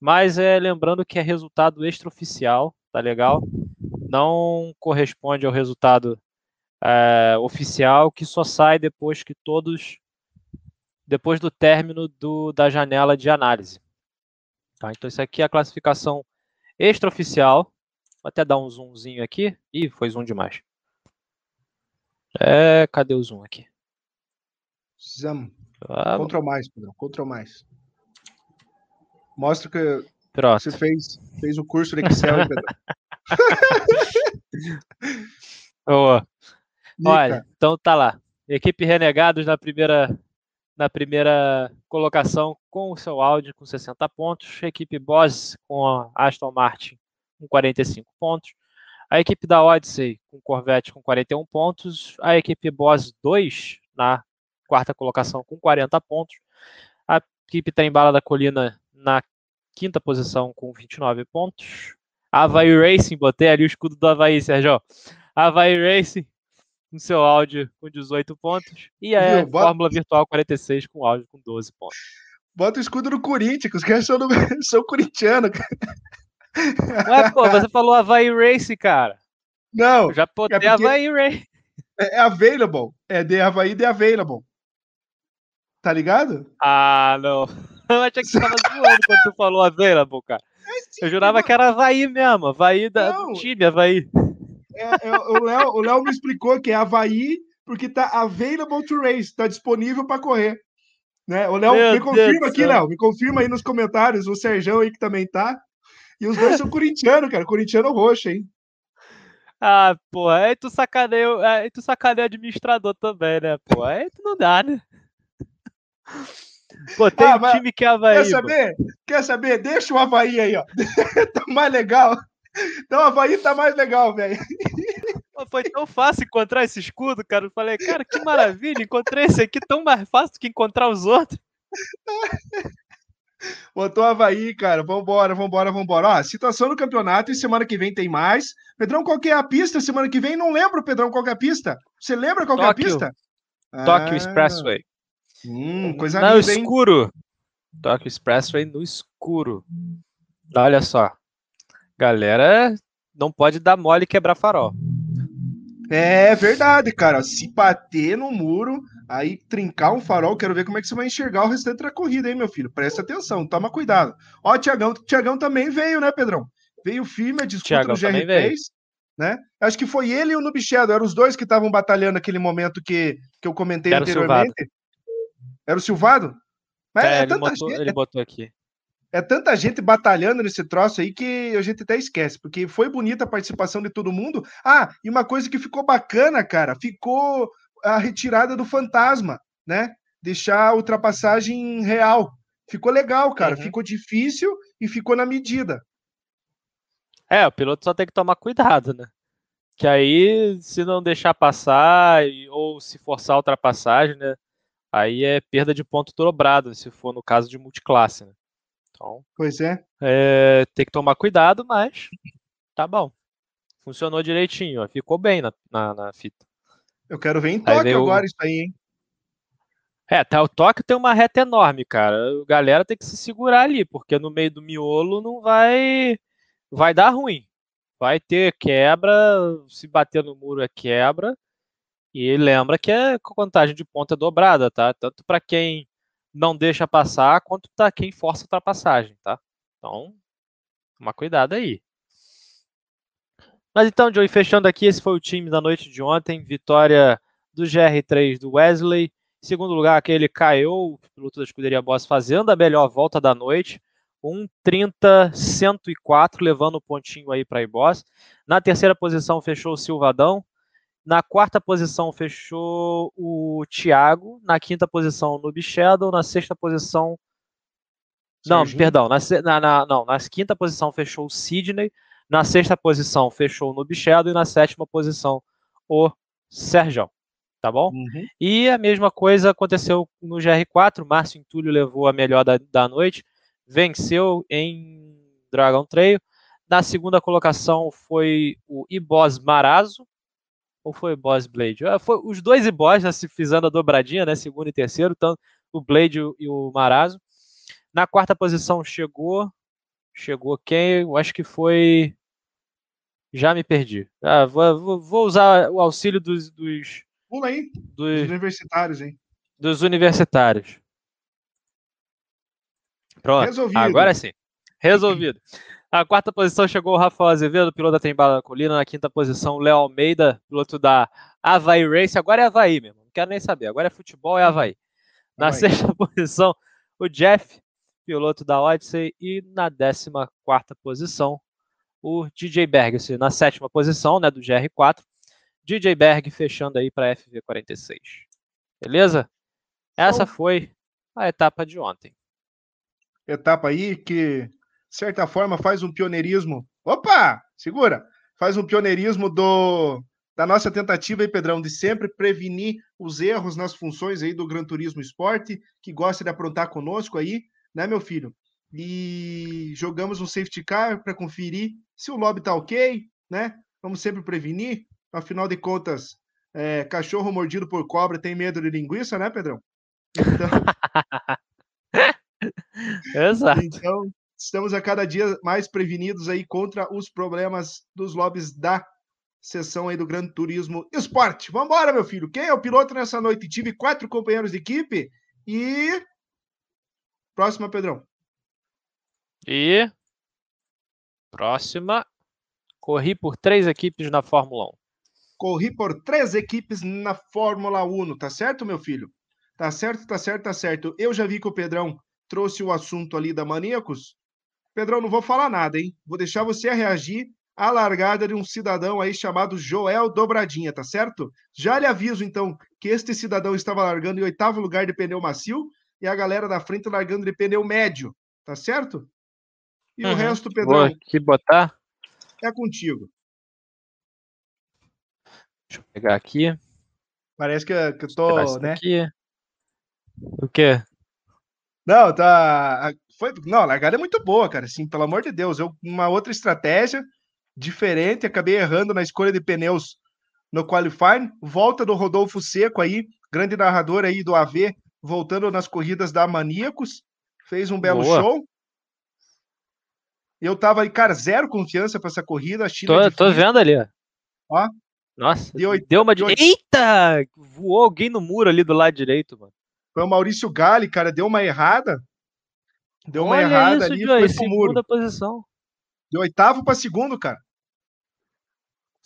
Mas é lembrando que é resultado extraoficial, tá legal? Não corresponde ao resultado é, oficial que só sai depois que todos depois do término do, da janela de análise. Tá? Então isso aqui é a classificação extraoficial. Vou até dar um zoomzinho aqui. Ih, foi zoom demais. É, cadê o zoom aqui? Zoom. Ah, Ctrl mais, Pedro. Ctrl mais. Mostra que Pronto. você fez, fez o curso de Excel, Pedro. Boa. Olha, então tá lá. Equipe Renegados na primeira na primeira colocação com o seu Audi com 60 pontos, equipe Boss com a Aston Martin com 45 pontos, a equipe da Odyssey com Corvette com 41 pontos, a equipe Boss 2 na quarta colocação com 40 pontos, a equipe Trembala da Colina na quinta posição com 29 pontos, a Havaí Racing, botei ali o escudo do Havaí, Sérgio, a Havaí Racing com seu áudio com 18 pontos. E a Fórmula bota... Virtual 46 com áudio com 12 pontos. Bota o escudo no Corinthians, que os caras são, são corintianos. Ué, pô, você falou Havaí Race, cara. Não. Eu já botei é Havaí Race. É, é available. É de Havaí de available. Tá ligado? Ah, não. Eu achei que você tava zoando quando tu falou available, cara. É sim, eu jurava que era Havaí mesmo. Havaí da, do time, Havaí. É, é, o Léo me explicou que é Havaí porque tá available to race, tá disponível para correr. Né? O Léo, me confirma aqui, Léo, me confirma aí nos comentários, o Serjão aí que também tá. E os dois são corintianos, cara, corintiano roxo, hein? Ah, pô, aí tu sacaneia, aí tu sacaneia administrador também, né, pô? Aí tu não dá, né? Pô, tem ah, um time que é Havaí. Quer saber? Pô. Quer saber? Deixa o Havaí aí, ó. tá mais legal. Então o Havaí tá mais legal, velho. Foi tão fácil encontrar esse escudo, cara. Eu falei, cara, que maravilha, encontrei esse aqui tão mais fácil do que encontrar os outros. Botou Havaí, cara. Vambora, vambora, vambora. Ó, situação no campeonato e semana que vem tem mais. Pedrão, qual que é a pista semana que vem? Não lembro, Pedrão, qual que é a pista? Você lembra qual que é a pista? Tóquio ah, Expressway. Hum, coisa no linda, escuro. Tóquio Expressway no escuro. Olha só. Galera, não pode dar mole e quebrar farol. É verdade, cara. Se bater no muro, aí trincar um farol, quero ver como é que você vai enxergar o restante da corrida, hein, meu filho? Presta atenção, toma cuidado. Ó, o Tiagão, Tiagão também veio, né, Pedrão? Veio firme a disputa Thiagão do GR3, né? Acho que foi ele e o Noob Shadow, eram os dois que estavam batalhando aquele momento que, que eu comentei Era anteriormente. O Era o Silvado? Mas é, é ele, botou, gente, ele botou aqui é tanta gente batalhando nesse troço aí que a gente até esquece, porque foi bonita a participação de todo mundo. Ah, e uma coisa que ficou bacana, cara, ficou a retirada do fantasma, né? Deixar a ultrapassagem real. Ficou legal, cara. Uhum. Ficou difícil e ficou na medida. É, o piloto só tem que tomar cuidado, né? Que aí, se não deixar passar ou se forçar a ultrapassagem, né? Aí é perda de ponto dobrado, se for no caso de multiclasse, né? Então, pois é. é. Tem que tomar cuidado, mas tá bom. Funcionou direitinho, ó. ficou bem na, na, na, fita. Eu quero ver em Tóquio agora isso aí, hein? É, tá, o Tóquio tem uma reta enorme, cara. A galera tem que se segurar ali, porque no meio do miolo não vai vai dar ruim. Vai ter quebra, se bater no muro é quebra. E lembra que a contagem de ponta é dobrada, tá? Tanto para quem não deixa passar, quanto tá quem força a ultrapassagem, tá? Então, toma cuidado aí. Mas então, Joey, fechando aqui, esse foi o time da noite de ontem. Vitória do GR3 do Wesley. Segundo lugar, aquele caiu, o piloto da escuderia Boss, fazendo a melhor volta da noite. 1,30-104, levando o pontinho aí para a Boss. Na terceira posição, fechou o Silvadão. Na quarta posição fechou o Thiago. Na quinta posição, o Noob Shadow. Na sexta posição. Não, perdão. Na, na, na, não, na quinta posição fechou o Sidney. Na sexta posição fechou o Noob Shadow. E na sétima posição, o Sérgio. tá bom? Uhum. E a mesma coisa aconteceu no GR4, Márcio Entulho levou a melhor da, da noite, venceu em Dragon Trail. Na segunda colocação foi o Ibos Marazo, ou foi Boss Blade? Ah, foi os dois Ibos, né, se fizendo a dobradinha, né, segundo e terceiro, tanto o Blade e o Marazo. Na quarta posição chegou, chegou quem? Eu acho que foi já me perdi. Ah, vou, vou, usar o auxílio dos, dos Pula aí. Dos, dos universitários, hein? Dos universitários. Pronto. Resolvido. Agora sim. Resolvido. Na quarta posição chegou o Rafael Azevedo, piloto da Trembala da Colina. Na quinta posição, Léo Almeida, piloto da Havaí Race. Agora é Havaí mesmo. Não quero nem saber. Agora é futebol, é Havaí. Na Havaí. sexta posição, o Jeff, piloto da Odyssey. E na décima quarta posição, o DJ Berg. Na sétima posição, né, do GR4, DJ Berg fechando aí para FV46. Beleza? Essa foi a etapa de ontem. Etapa aí que, de certa forma, faz um pioneirismo. Opa! Segura! Faz um pioneirismo do da nossa tentativa aí, Pedrão, de sempre prevenir os erros nas funções aí do Gran Turismo Esporte, que gosta de aprontar conosco aí, né, meu filho? E jogamos um safety car para conferir se o lobby tá ok, né? Vamos sempre prevenir. Afinal de contas, é, cachorro mordido por cobra tem medo de linguiça, né, Pedrão? Então... Exato. Então, estamos a cada dia mais prevenidos aí contra os problemas dos lobbies da sessão aí do Gran Turismo Esporte. Vamos embora, meu filho. Quem é o piloto nessa noite? Tive quatro companheiros de equipe e próxima, Pedrão. E próxima, corri por três equipes na Fórmula 1 corri por três equipes na Fórmula 1, tá certo, meu filho? Tá certo, tá certo, tá certo. Eu já vi que o Pedrão trouxe o assunto ali da Maníacos. Pedrão, não vou falar nada, hein? Vou deixar você reagir à largada de um cidadão aí chamado Joel Dobradinha, tá certo? Já lhe aviso, então, que este cidadão estava largando em oitavo lugar de pneu macio e a galera da frente largando de pneu médio, tá certo? E uhum. o resto, Pedrão. Vou aqui botar. É contigo. Deixa eu pegar aqui. Parece que, que eu tô, né? Aqui. O quê? Não, tá. Foi, não, a largada é muito boa, cara. Assim, pelo amor de Deus, eu uma outra estratégia diferente, acabei errando na escolha de pneus no qualifying. Volta do Rodolfo Seco aí, grande narrador aí do AV, voltando nas corridas da Maníacos, fez um belo boa. show. Eu tava aí, cara, zero confiança para essa corrida. tô, tô vendo ali, ó. Nossa, deu, deu uma de. Eita! Voou alguém no muro ali do lado direito, mano. Foi o Maurício Gali, cara, deu uma errada. Deu uma Olha errada isso, ali. Joey, foi segunda muro. posição. Deu oitavo para segundo, cara.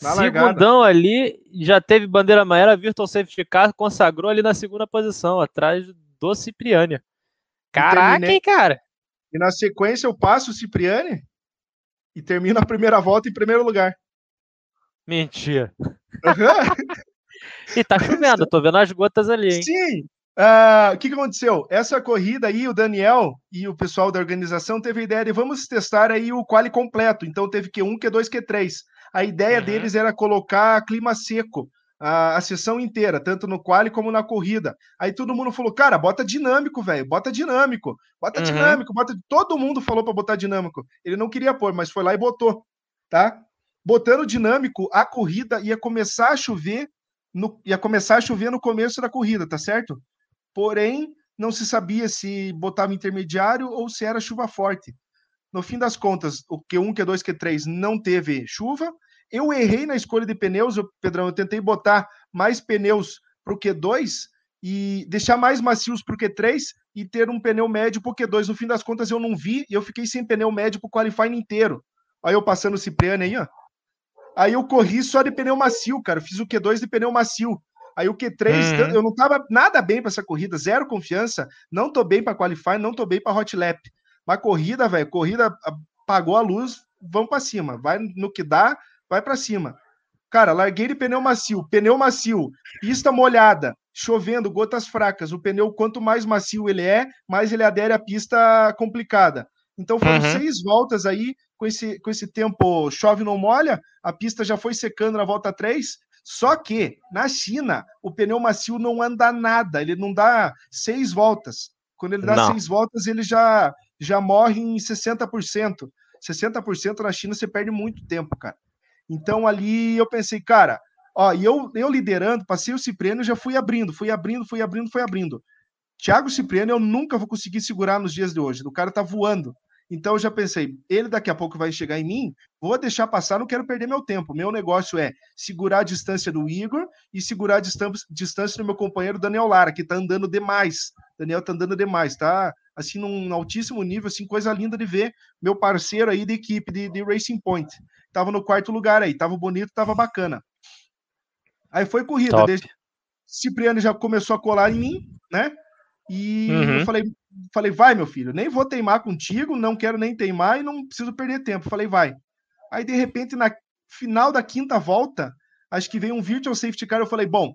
Na Segundão largada. ali, já teve bandeira amarela, Virtual Safety Car consagrou ali na segunda posição, atrás do Cipriani. Caraca, hein, cara? E na sequência eu passo o Cipriani e termino a primeira volta em primeiro lugar. Mentira. e tá chovendo, tô vendo as gotas ali, hein? Sim. Uh, o que, que aconteceu? Essa corrida aí, o Daniel e o pessoal da organização teve a ideia de vamos testar aí o quali completo. Então teve Q1, Q2, Q3. A ideia uhum. deles era colocar clima seco a, a sessão inteira, tanto no quali como na corrida. Aí todo mundo falou, cara, bota dinâmico, velho, bota dinâmico, bota uhum. dinâmico, bota. Todo mundo falou para botar dinâmico. Ele não queria pôr, mas foi lá e botou, tá? botando dinâmico, a corrida ia começar a chover, no, ia começar a chover no começo da corrida, tá certo? Porém, não se sabia se botava intermediário ou se era chuva forte. No fim das contas, o Q1, Q2, Q3 não teve chuva. Eu errei na escolha de pneus, eu, Pedrão. Eu tentei botar mais pneus para o Q2 e deixar mais macios para o Q3 e ter um pneu médio para o Q2. No fim das contas, eu não vi e eu fiquei sem pneu médio para o qualifying inteiro. Aí eu passando o Cipriano aí, ó. Aí eu corri só de pneu macio, cara. Eu fiz o Q2 de pneu macio. Aí o Q3, uhum. eu não tava nada bem para essa corrida, zero confiança. Não tô bem para qualify, não tô bem para hot lap. Mas corrida, velho, corrida apagou a luz, vamos para cima. Vai no que dá, vai para cima. Cara, larguei de pneu macio, pneu macio, pista molhada, chovendo, gotas fracas. O pneu, quanto mais macio ele é, mais ele adere à pista complicada. Então foram uhum. seis voltas aí, com esse, com esse tempo chove não molha, a pista já foi secando na volta 3, Só que na China, o pneu macio não anda nada, ele não dá seis voltas. Quando ele dá não. seis voltas, ele já, já morre em 60%. 60% na China você perde muito tempo, cara. Então ali eu pensei, cara, ó, e eu, eu liderando, passei o Cipriano já fui abrindo, fui abrindo, fui abrindo, fui abrindo. Thiago Cipriano eu nunca vou conseguir segurar nos dias de hoje. O cara tá voando. Então eu já pensei, ele daqui a pouco vai chegar em mim, vou deixar passar, não quero perder meu tempo. Meu negócio é segurar a distância do Igor e segurar a distância do meu companheiro Daniel Lara, que tá andando demais. Daniel tá andando demais, tá? Assim, num altíssimo nível, assim, coisa linda de ver. Meu parceiro aí de equipe de, de Racing Point. Tava no quarto lugar aí, tava bonito, tava bacana. Aí foi corrida. Desde... Cipriano já começou a colar em mim, né? E uhum. eu falei, falei, vai, meu filho, nem vou teimar contigo, não quero nem teimar e não preciso perder tempo. Falei, vai. Aí, de repente, na final da quinta volta, acho que veio um virtual safety car. Eu falei, bom,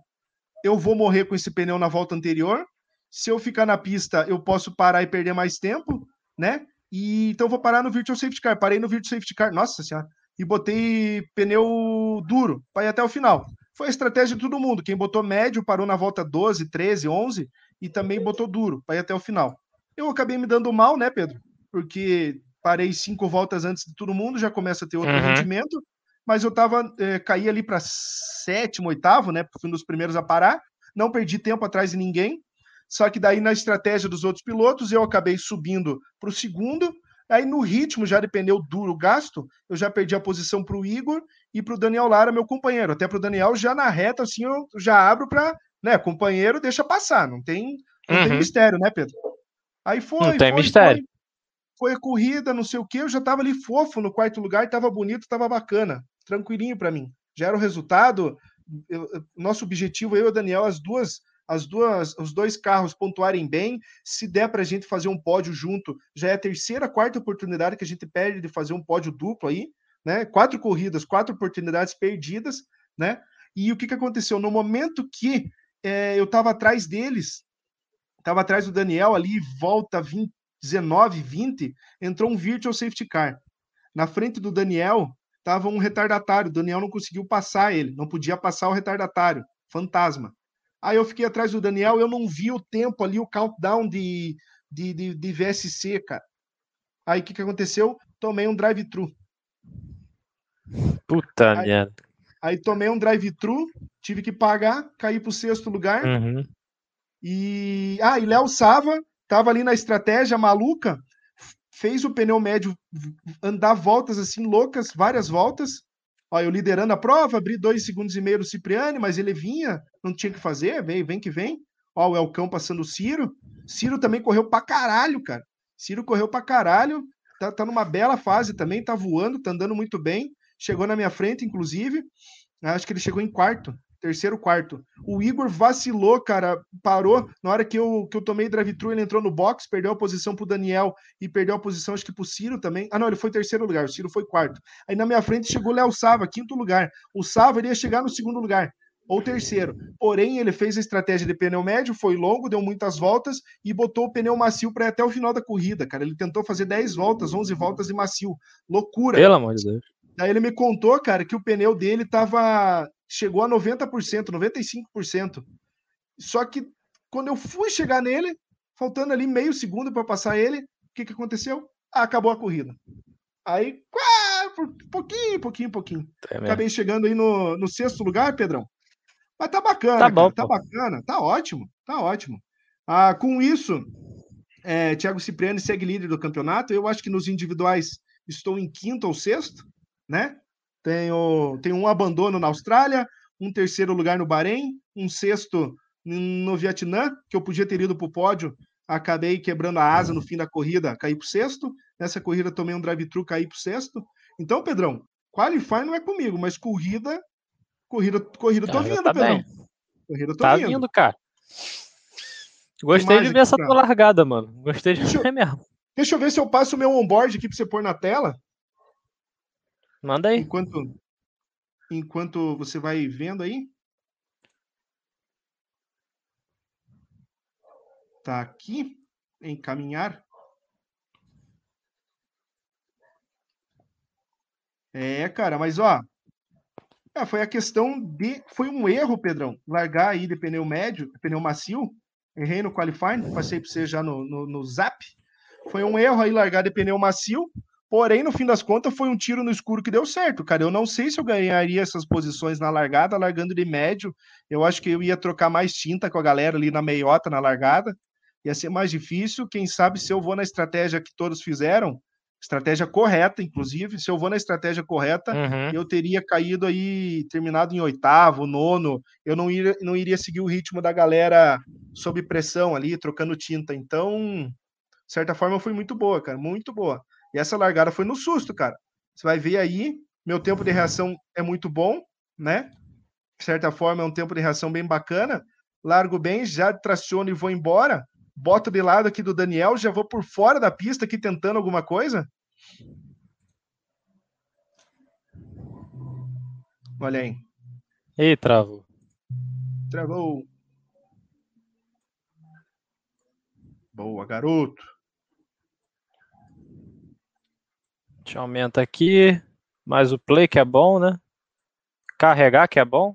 eu vou morrer com esse pneu na volta anterior. Se eu ficar na pista, eu posso parar e perder mais tempo, né? E então eu vou parar no virtual safety car. Parei no virtual safety car, nossa senhora, e botei pneu duro para ir até o final. Foi a estratégia de todo mundo. Quem botou médio parou na volta 12, 13, 11 e também botou duro para ir até o final. Eu acabei me dando mal, né, Pedro? Porque parei cinco voltas antes de todo mundo, já começa a ter outro uhum. rendimento, mas eu tava, é, caí ali para sétimo, oitavo, né? Fui um dos primeiros a parar, não perdi tempo atrás de ninguém. Só que daí na estratégia dos outros pilotos eu acabei subindo para o segundo. Aí no ritmo já de pneu duro gasto, eu já perdi a posição para o Igor e para o Daniel Lara, meu companheiro. Até para o Daniel já na reta assim eu já abro para né, companheiro deixa passar, não tem, não uhum. tem mistério, né, Pedro? Aí foi, não tem foi, mistério. Foi, foi a corrida, não sei o que, eu já tava ali fofo no quarto lugar, tava bonito, tava bacana, tranquilinho para mim. Já era o resultado, eu, nosso objetivo, eu e o Daniel, as duas as duas, os dois carros pontuarem bem, se der para a gente fazer um pódio junto, já é a terceira, quarta oportunidade que a gente perde de fazer um pódio duplo aí, né? Quatro corridas, quatro oportunidades perdidas, né? E o que, que aconteceu? No momento que é, eu estava atrás deles, estava atrás do Daniel ali, volta 20, 19, 20, entrou um virtual safety car. Na frente do Daniel estava um retardatário, o Daniel não conseguiu passar ele, não podia passar o retardatário, fantasma. Aí eu fiquei atrás do Daniel, eu não vi o tempo ali, o countdown de, de, de, de VSC, cara. Aí o que, que aconteceu? Tomei um drive-thru. Puta merda. Aí tomei um drive-thru, tive que pagar, caí para o sexto lugar. Uhum. E. Ah, e Léo Sava tava ali na estratégia maluca, fez o pneu médio andar voltas assim loucas, várias voltas. Ó, eu liderando a prova, abri dois segundos e meio do Cipriani, mas ele vinha, não tinha que fazer, vem, vem que vem. Ó, o Elcão passando o Ciro. Ciro também correu pra caralho, cara. Ciro correu pra caralho, tá, tá numa bela fase também, tá voando, tá andando muito bem chegou na minha frente, inclusive. Acho que ele chegou em quarto, terceiro, quarto. O Igor vacilou, cara, parou. Na hora que eu, que eu tomei drive-thru, ele entrou no box, perdeu a posição pro Daniel e perdeu a posição, acho que pro Ciro também. Ah, não, ele foi terceiro lugar, o Ciro foi quarto. Aí na minha frente chegou o Léo Sava, quinto lugar. O Sava iria chegar no segundo lugar ou terceiro. Porém, ele fez a estratégia de pneu médio, foi longo, deu muitas voltas e botou o pneu macio para até o final da corrida, cara. Ele tentou fazer 10 voltas, 11 voltas de macio. Loucura. Pelo amor de Deus. Daí ele me contou, cara, que o pneu dele tava chegou a 90%, 95%. Só que quando eu fui chegar nele, faltando ali meio segundo para passar ele, o que, que aconteceu? Ah, acabou a corrida. Aí, pouquinho, pouquinho, pouquinho. É Acabei chegando aí no, no sexto lugar, Pedrão. Mas tá bacana, tá, bom, tá bacana, tá ótimo, tá ótimo. Ah, com isso, é, Thiago Cipriani segue líder do campeonato. Eu acho que nos individuais estou em quinto ou sexto né? Tenho, tenho um abandono na Austrália, um terceiro lugar no Bahrein, um sexto no Vietnã, que eu podia ter ido para o pódio, acabei quebrando a asa no fim da corrida, caí para o sexto. Nessa corrida tomei um drive-thru, caí para o sexto. Então, Pedrão, qualify não é comigo, mas corrida, corrida, corrida tô vindo, tá Pedrão. Bem. Corrida tô tá vindo. vindo, cara. Gostei de ver essa tua largada, mano. Gostei de ver mesmo. Deixa eu ver se eu passo o meu onboard aqui para você pôr na tela. Manda aí. Enquanto, enquanto você vai vendo aí. Tá aqui. Encaminhar. É, cara, mas ó. É, foi a questão de. Foi um erro, Pedrão, largar aí de pneu médio, pneu macio. Errei no qualifying, passei para você já no, no, no zap. Foi um erro aí largar de pneu macio. Porém, no fim das contas, foi um tiro no escuro que deu certo, cara. Eu não sei se eu ganharia essas posições na largada, largando de médio. Eu acho que eu ia trocar mais tinta com a galera ali na meiota, na largada. Ia ser mais difícil. Quem sabe se eu vou na estratégia que todos fizeram, estratégia correta, inclusive. Se eu vou na estratégia correta, uhum. eu teria caído aí, terminado em oitavo, nono. Eu não iria, não iria seguir o ritmo da galera sob pressão ali, trocando tinta. Então, de certa forma, foi muito boa, cara, muito boa. E essa largada foi no susto, cara. Você vai ver aí, meu tempo de reação é muito bom, né? De certa forma, é um tempo de reação bem bacana. Largo bem, já traciono e vou embora boto de lado aqui do Daniel, já vou por fora da pista aqui tentando alguma coisa. Olha aí. Ih, travou. Travou. Boa, garoto. A gente aumenta aqui. Mais o play que é bom, né? Carregar que é bom.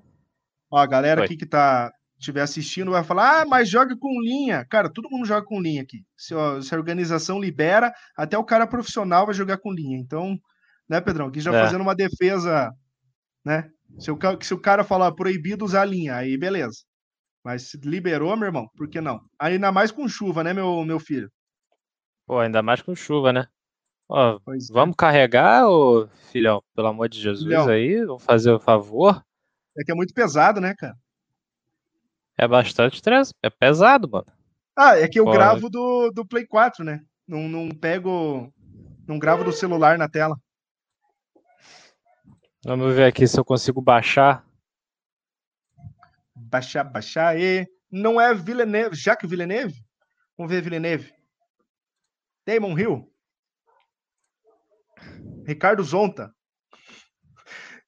Ó, a galera Foi. aqui que tá estiver assistindo vai falar, ah, mas joga com linha. Cara, todo mundo joga com linha aqui. Se, ó, se, a organização libera, até o cara profissional vai jogar com linha. Então, né, Pedrão? Aqui já é. fazendo uma defesa, né? Se o, se o cara falar proibido usar linha, aí beleza. Mas se liberou, meu irmão, por que não? Ainda mais com chuva, né, meu, meu filho? Pô, ainda mais com chuva, né? Ó, é. vamos carregar, ô, filhão, pelo amor de Jesus filhão. aí, vamos fazer o favor. É que é muito pesado, né, cara? É bastante estresse, é pesado, mano. Ah, é que eu Pode. gravo do, do Play 4, né? Não, não pego. Não gravo do celular na tela. Vamos ver aqui se eu consigo baixar. Baixar, baixar e. Não é Villeneuve. Jacques Villeneuve? Vamos ver Villeneuve. Damon Hill. Ricardo Zonta.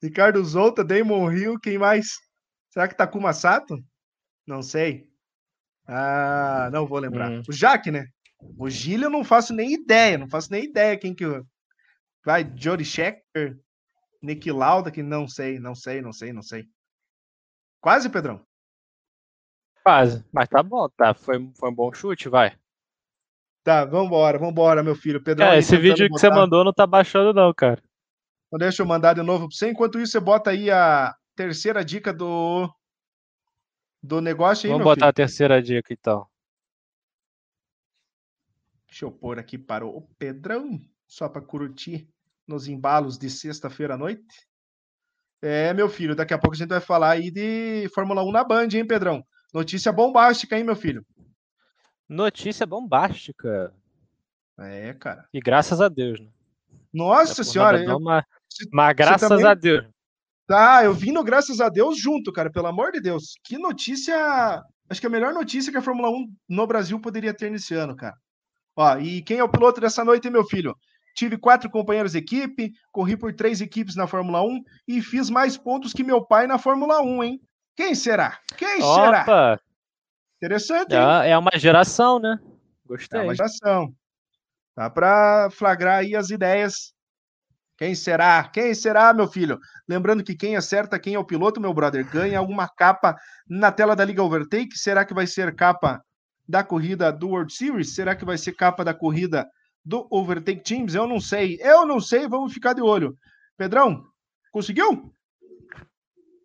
Ricardo Zonta, Damon Hill, quem mais? Será que Takuma Sato? Não sei. Ah, não vou lembrar. Hum. O Jaque, né? O Gilles eu não faço nem ideia, não faço nem ideia quem que vai. Jody Schecker, Nick Lauda, que não sei, não sei, não sei, não sei. Quase, Pedrão? Quase, mas tá bom, tá. Foi, foi um bom chute, vai. Tá, vambora, vambora, meu filho. Pedrão, é, esse vídeo que botar... você mandou não tá baixando, não, cara. Então deixa eu mandar de novo pra você. Enquanto isso, você bota aí a terceira dica do do negócio aí, Vamos botar filho. a terceira dica, então. Deixa eu pôr aqui para o Pedrão, só para curtir nos embalos de sexta-feira à noite. É, meu filho, daqui a pouco a gente vai falar aí de Fórmula 1 na Band, hein, Pedrão? Notícia bombástica, hein, meu filho? Notícia bombástica. É, cara. E graças a Deus, né? Nossa senhora. Eu... Mas, mas graças também... a Deus. Tá, eu vim no graças a Deus junto, cara, pelo amor de Deus. Que notícia. Acho que a melhor notícia que a Fórmula 1 no Brasil poderia ter nesse ano, cara. Ó, e quem é o piloto dessa noite, meu filho? Tive quatro companheiros de equipe, corri por três equipes na Fórmula 1 e fiz mais pontos que meu pai na Fórmula 1, hein? Quem será? Quem Opa. será? Interessante? É, é uma geração, né? Gostei. É uma geração. Dá para flagrar aí as ideias quem será? Quem será, meu filho? Lembrando que quem acerta, quem é o piloto, meu brother, ganha alguma capa na tela da Liga Overtake. Será que vai ser capa da corrida do World Series? Será que vai ser capa da corrida do Overtake Teams? Eu não sei. Eu não sei, vamos ficar de olho. Pedrão, conseguiu?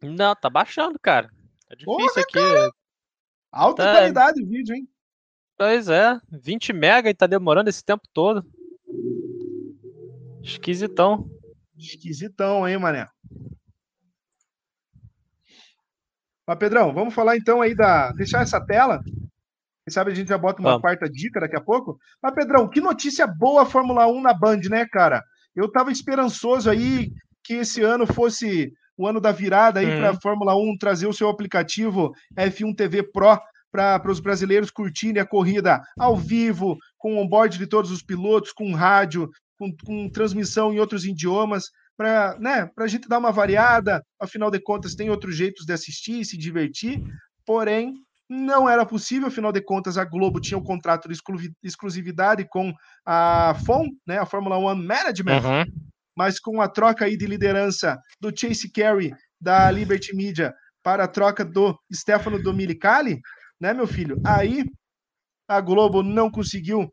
Não, tá baixando, cara. É difícil Porra, aqui. Cara. Alta tá... qualidade o vídeo, hein? Pois é, 20 mega e tá demorando esse tempo todo. Esquisitão. Esquisitão, hein, mané? Mas, Pedrão, vamos falar então aí da. Deixar essa tela. Quem sabe a gente já bota uma vamos. quarta dica daqui a pouco. Mas, Pedrão, que notícia boa a Fórmula 1 na Band, né, cara? Eu tava esperançoso aí que esse ano fosse o ano da virada aí uhum. para a Fórmula 1 trazer o seu aplicativo F1 TV Pro para os brasileiros curtirem a corrida ao vivo, com o onboard de todos os pilotos, com rádio, com, com transmissão em outros idiomas, para né, a gente dar uma variada. Afinal de contas, tem outros jeitos de assistir e se divertir, porém, não era possível, afinal de contas, a Globo tinha um contrato de exclusividade com a FOM, né, a Fórmula One Management, uhum. Mas com a troca aí de liderança do Chase Carey da Liberty Media para a troca do Stefano Dominicali, né, meu filho? Aí a Globo não conseguiu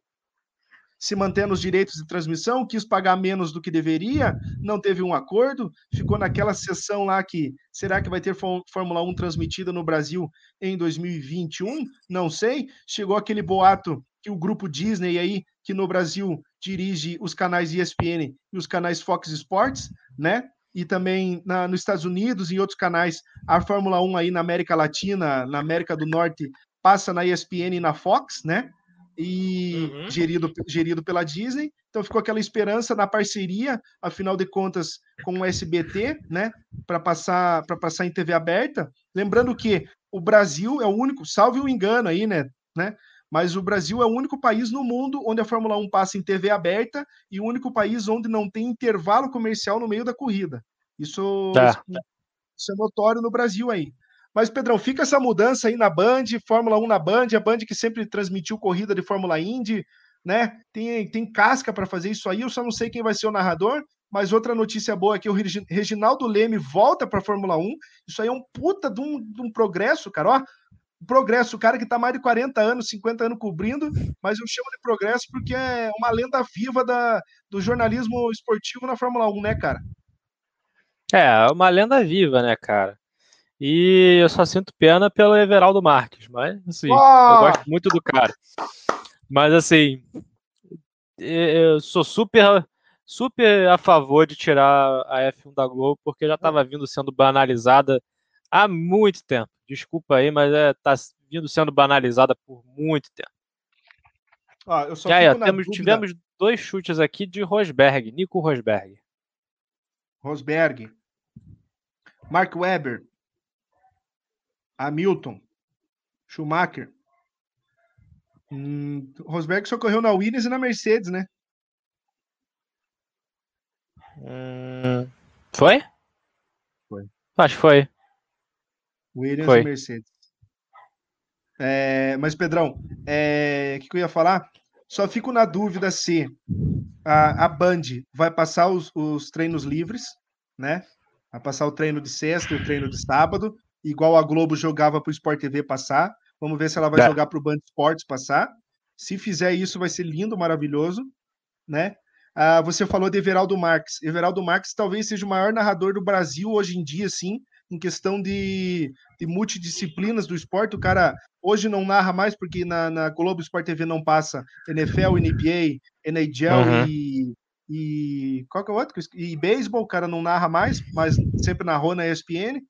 se manter nos direitos de transmissão, quis pagar menos do que deveria, não teve um acordo, ficou naquela sessão lá que será que vai ter Fórmula 1 transmitida no Brasil em 2021? Não sei. Chegou aquele boato que o grupo Disney aí, que no Brasil dirige os canais ESPN e os canais Fox Sports, né? E também na, nos Estados Unidos e outros canais, a Fórmula 1 aí na América Latina, na América do Norte, passa na ESPN e na Fox, né? e uhum. gerido, gerido pela Disney. Então ficou aquela esperança na parceria, afinal de contas, com o SBT, né, para passar para passar em TV aberta. Lembrando que o Brasil é o único, salve o engano aí, né, né? Mas o Brasil é o único país no mundo onde a Fórmula 1 passa em TV aberta e o único país onde não tem intervalo comercial no meio da corrida. Isso, tá. isso é notório no Brasil aí. Mas, Pedrão, fica essa mudança aí na Band, Fórmula 1 na Band, a Band que sempre transmitiu corrida de Fórmula Indy, né? Tem, tem casca para fazer isso aí, eu só não sei quem vai ser o narrador. Mas outra notícia boa é que o Reginaldo Leme volta para a Fórmula 1. Isso aí é um puta de um, de um progresso, cara. Ó, progresso, o cara que está mais de 40 anos, 50 anos cobrindo, mas eu chamo de progresso porque é uma lenda viva da, do jornalismo esportivo na Fórmula 1, né, cara? É, uma lenda viva, né, cara? E eu só sinto pena pelo Everaldo Marques, mas assim, oh! eu gosto muito do cara. Mas assim, eu sou super super a favor de tirar a F1 da Globo, porque já estava vindo sendo banalizada há muito tempo. Desculpa aí, mas é, tá vindo sendo banalizada por muito tempo. Ah, eu só aí, temos, tivemos dois chutes aqui de Rosberg, Nico Rosberg. Rosberg. Mark Webber. Hamilton, Schumacher. Hum, Rosberg só correu na Williams e na Mercedes, né? Hum, foi? Foi. Acho que foi. Williams foi. e Mercedes. É, mas, Pedrão, o é, que, que, eu ia falar? Só fico na dúvida se a, a Band vai passar os, os treinos livres, né? Vai passar o treino de sexta e o treino de sábado, igual a Globo jogava para o Sport TV passar. Vamos ver se ela vai é. jogar para o Band Esportes passar. Se fizer isso, vai ser lindo, maravilhoso, né? Ah, você falou de Everaldo Marques. Everaldo Marques talvez seja o maior narrador do Brasil hoje em dia, sim, em questão de, de multidisciplinas do esporte. O cara hoje não narra mais, porque na, na Globo Sport TV não passa NFL, NBA, NHL uhum. e, e. Qual que é o outro? E beisebol, o cara não narra mais, mas sempre narrou na ESPN.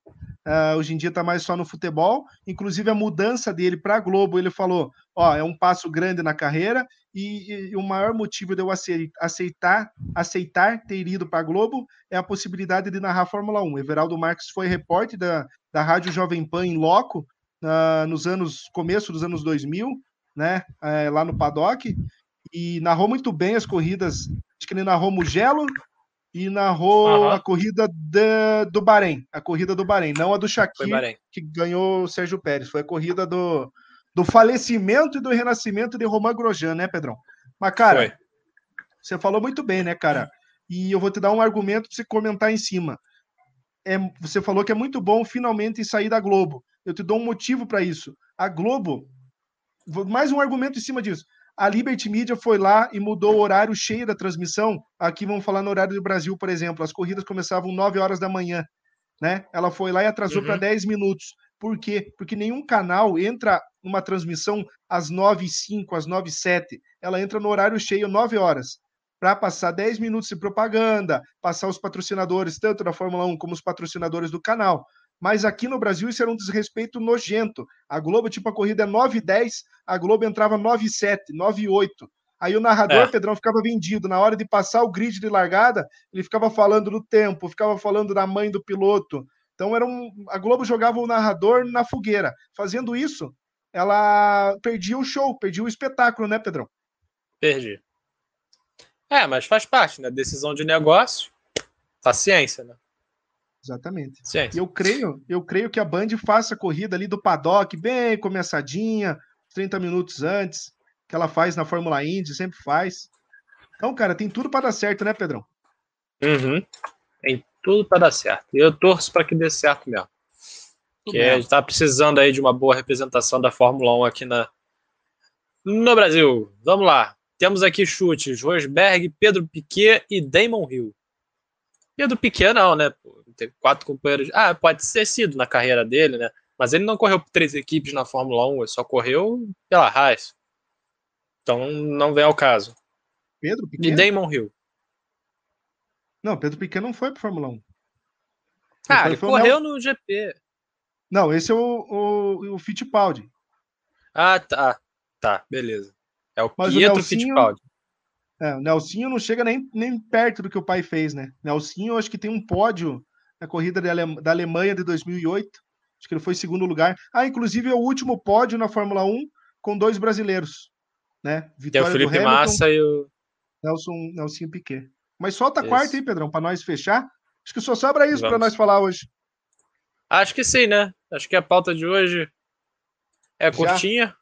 Uh, hoje em dia está mais só no futebol. Inclusive, a mudança dele para a Globo, ele falou: ó, é um passo grande na carreira, e, e o maior motivo de eu aceitar, aceitar ter ido para a Globo é a possibilidade de narrar Fórmula 1. Everaldo Marques foi repórter da, da Rádio Jovem Pan em loco uh, nos anos começo dos anos 2000, né, uh, lá no paddock, e narrou muito bem as corridas. Acho que ele narrou Mugello, e narrou uhum. a corrida de, do Bahrein, a corrida do Bahrein, não a do Shakir, que ganhou o Sérgio Pérez, foi a corrida do, do falecimento e do renascimento de Romain Grosjean, né, Pedrão? Mas, cara, foi. você falou muito bem, né, cara? E eu vou te dar um argumento para você comentar em cima. É, você falou que é muito bom finalmente sair da Globo. Eu te dou um motivo para isso. A Globo, mais um argumento em cima disso. A Liberty Media foi lá e mudou o horário cheio da transmissão. Aqui vamos falar no horário do Brasil, por exemplo. As corridas começavam 9 horas da manhã. Né? Ela foi lá e atrasou uhum. para 10 minutos. Por quê? Porque nenhum canal entra numa transmissão às 9 h 05 às 9 h 07 Ela entra no horário cheio 9 horas. Para passar 10 minutos de propaganda, passar os patrocinadores, tanto da Fórmula 1 como os patrocinadores do canal. Mas aqui no Brasil isso era um desrespeito nojento. A Globo, tipo, a corrida é 9 e 10, a Globo entrava 9 e 7, 9 e 8. Aí o narrador, é. Pedrão, ficava vendido. Na hora de passar o grid de largada, ele ficava falando do tempo, ficava falando da mãe do piloto. Então era um, a Globo jogava o narrador na fogueira. Fazendo isso, ela perdia o show, perdia o espetáculo, né, Pedrão? Perdi. É, mas faz parte, né? Decisão de negócio, paciência, né? Exatamente. E eu creio, eu creio que a Band faça a corrida ali do paddock bem começadinha, 30 minutos antes, que ela faz na Fórmula Indy, sempre faz. Então, cara, tem tudo para dar certo, né, Pedrão? Uhum. Tem tudo para dar certo. E eu torço para que dê certo mesmo. que a gente tá precisando aí de uma boa representação da Fórmula 1 aqui na, no Brasil. Vamos lá. Temos aqui chutes: Rosberg, Pedro Piquet e Damon Hill. Pedro Piquet não, né? Tem quatro companheiros. Ah, pode ser sido na carreira dele, né? Mas ele não correu por três equipes na Fórmula 1, ele só correu pela Haas. Então não vem ao caso. Pedro Piquet? E Damon Hill. Não, Pedro Piquet não foi para Fórmula 1. Ah, ele correu no GP. Não, esse é o, o, o Fittipaldi. Ah, tá. Tá, beleza. É o Mas Pietro o Nelsinho, Fittipaldi. É, o Nelsinho não chega nem, nem perto do que o pai fez, né? Nelsinho, acho que tem um pódio na corrida da Alemanha de 2008. Acho que ele foi segundo lugar. Ah, inclusive é o último pódio na Fórmula 1 com dois brasileiros, né? Vitória Tem o Felipe Massa e o Nelson, Nelsinho Piquet. Mas solta a quarta aí, Pedrão, para nós fechar. Acho que só sobra isso para nós falar hoje. Acho que sim, né? Acho que a pauta de hoje é curtinha. Já?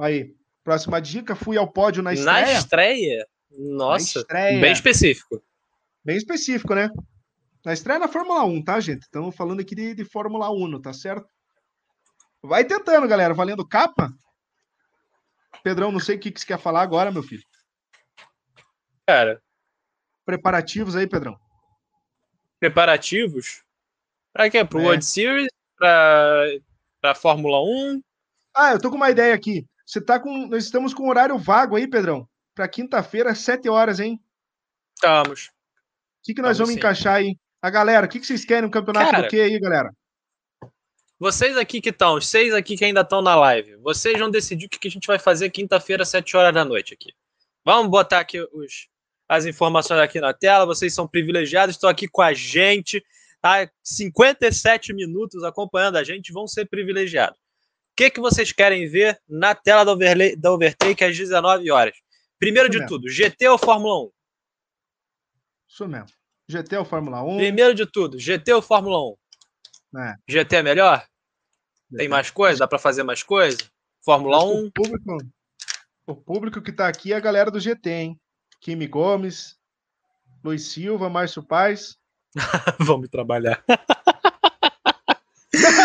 Aí, próxima dica, fui ao pódio na estreia. Na estreia? Nossa, na estreia. bem específico. Bem específico, né? Na estreia na Fórmula 1, tá, gente? Estamos falando aqui de, de Fórmula 1, tá certo? Vai tentando, galera. Valendo capa. Pedrão, não sei o que, que você quer falar agora, meu filho. Cara. Preparativos aí, Pedrão. Preparativos? Para quê? Pro é. World Series? Para pra Fórmula 1? Ah, eu tô com uma ideia aqui. Você tá com. Nós estamos com horário vago aí, Pedrão. Para quinta-feira, sete horas, hein? Estamos. O que, que nós vamos sim. encaixar aí? A galera, o que, que vocês querem? Um campeonato Cara, do que aí, galera? Vocês aqui que estão, os seis aqui que ainda estão na live, vocês vão decidir o que, que a gente vai fazer quinta-feira, sete horas da noite aqui. Vamos botar aqui os, as informações aqui na tela. Vocês são privilegiados, estão aqui com a gente, tá? 57 minutos acompanhando a gente, vão ser privilegiados. O que, que vocês querem ver na tela da, overlay, da Overtake às 19 horas? Primeiro Isso de mesmo. tudo, GT ou Fórmula 1? Isso mesmo. GT ou Fórmula 1? Primeiro de tudo, GT ou Fórmula 1? É. GT é melhor? GT. Tem mais coisa? Dá para fazer mais coisa? Fórmula 1? O público, o público que está aqui é a galera do GT, hein? Kimi Gomes, Luiz Silva, Márcio Paz. Vamos trabalhar.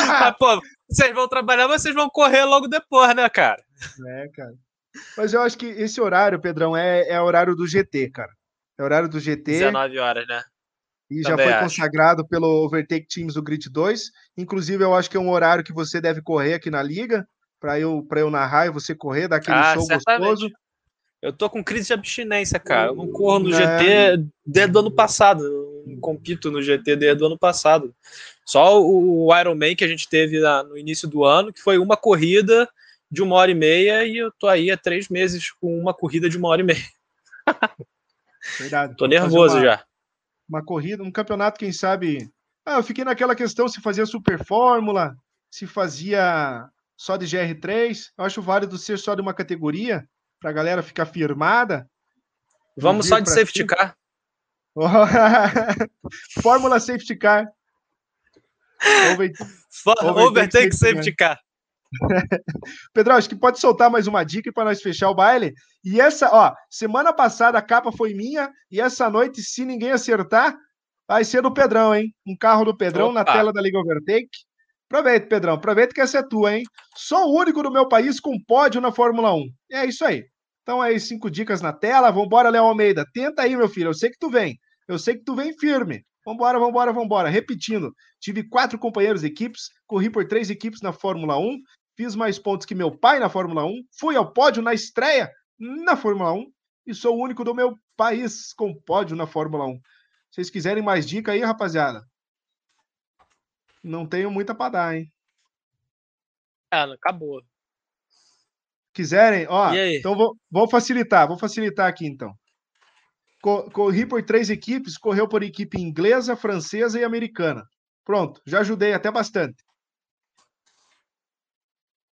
ah, pô, vocês vão trabalhar, mas vocês vão correr logo depois, né, cara? É, cara. Mas eu acho que esse horário, Pedrão, é, é horário do GT, cara. É horário do GT. 19 horas, né? E já foi acho. consagrado pelo Overtake Teams do Grid 2. Inclusive, eu acho que é um horário que você deve correr aqui na liga, para eu, eu narrar e você correr, dar aquele ah, show certamente. gostoso. Eu tô com crise de abstinência, cara. Eu não corro no é... GT desde o ano passado. Eu não compito no GT desde o ano passado. Só o Ironman que a gente teve no início do ano, que foi uma corrida de uma hora e meia, e eu tô aí há três meses com uma corrida de uma hora e meia. Verdade. Tô nervoso uma, já. Uma corrida, um campeonato, quem sabe. Ah, eu fiquei naquela questão se fazia Super Fórmula, se fazia só de GR3. Eu acho válido ser só de uma categoria, para a galera ficar firmada. Vamos só de safety cima. car. Fórmula safety car. Over, overtake safety car. Pedro, acho que pode soltar mais uma dica para nós fechar o baile. E essa, ó, semana passada a capa foi minha e essa noite, se ninguém acertar, vai ser do Pedrão, hein? Um carro do Pedrão Opa. na tela da Liga Overtake. Aproveita, Pedrão, aproveita que essa é tua, hein? Sou o único do meu país com pódio na Fórmula 1. É isso aí. Então aí, cinco dicas na tela. Vambora, Léo Almeida. Tenta aí, meu filho. Eu sei que tu vem. Eu sei que tu vem firme. Vambora, vambora, vambora. Repetindo, tive quatro companheiros de equipes, corri por três equipes na Fórmula 1, fiz mais pontos que meu pai na Fórmula 1, fui ao pódio na estreia na Fórmula 1 e sou o único do meu país com pódio na Fórmula 1. Se vocês quiserem mais dica aí, rapaziada, não tenho muita para dar, hein? É, acabou. Quiserem, ó, então vou, vou facilitar, vou facilitar aqui então. Corri por três equipes, correu por equipe inglesa, francesa e americana. Pronto, já ajudei até bastante.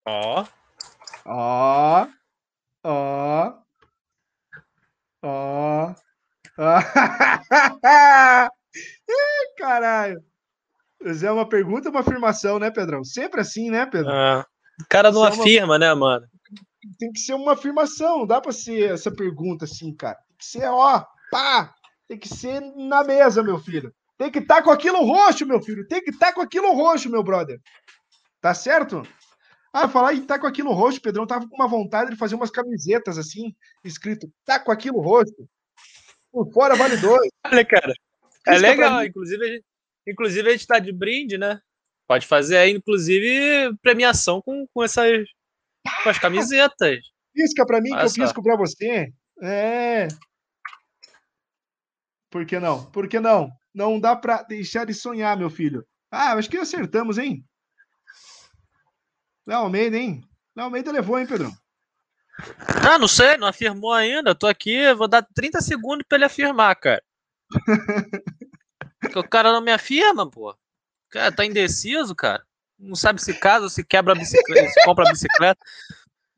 Ó. Ó. Ó. Ó. Caralho. Mas é uma pergunta uma afirmação, né, Pedrão? Sempre assim, né, Pedro? Ah, o cara não Isso afirma, é uma... né, mano? Tem que ser uma afirmação, não dá pra ser essa pergunta assim, cara. Tem que ser, ó, pá! Tem que ser na mesa, meu filho. Tem que estar tá com aquilo roxo, meu filho. Tem que estar tá com aquilo roxo, meu brother. Tá certo? Ah, falar em tá com aquilo roxo, Pedrão tava com uma vontade de fazer umas camisetas assim, escrito tá com aquilo roxo. Por fora vale dois. Olha, cara. É legal, inclusive a, gente, inclusive a gente tá de brinde, né? Pode fazer aí, inclusive, premiação com, com essas com as camisetas. Pisca para mim Olha que eu pisco para você. É. Por que não? Por que não? Não dá para deixar de sonhar, meu filho. Ah, acho que acertamos, hein? Léo Almeida, hein? Léo Almeida levou, hein, Pedrão? Ah, não sei, não afirmou ainda. Tô aqui, vou dar 30 segundos para ele afirmar, cara. Porque o cara não me afirma, pô. Cara, tá indeciso, cara. Não sabe se casa, se quebra a bicicleta, se compra a bicicleta.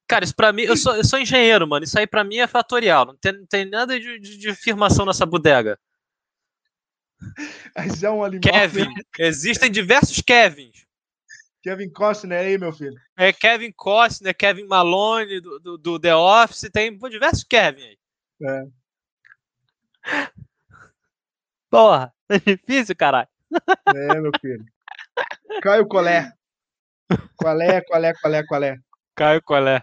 Cara, isso pra mim, eu sou, eu sou engenheiro, mano. Isso aí pra mim é fatorial. Não tem, não tem nada de, de, de afirmação nessa bodega. Mas é um animal. Kevin. Existem diversos Kevins. Kevin Costner aí, meu filho. É Kevin Costner, Kevin Malone do, do, do The Office, tem pô, diversos Kevin aí. É. Porra, é difícil, caralho. É, meu filho. Caio Colé. Colé, Colé, Colé, Colé. Caio Colé.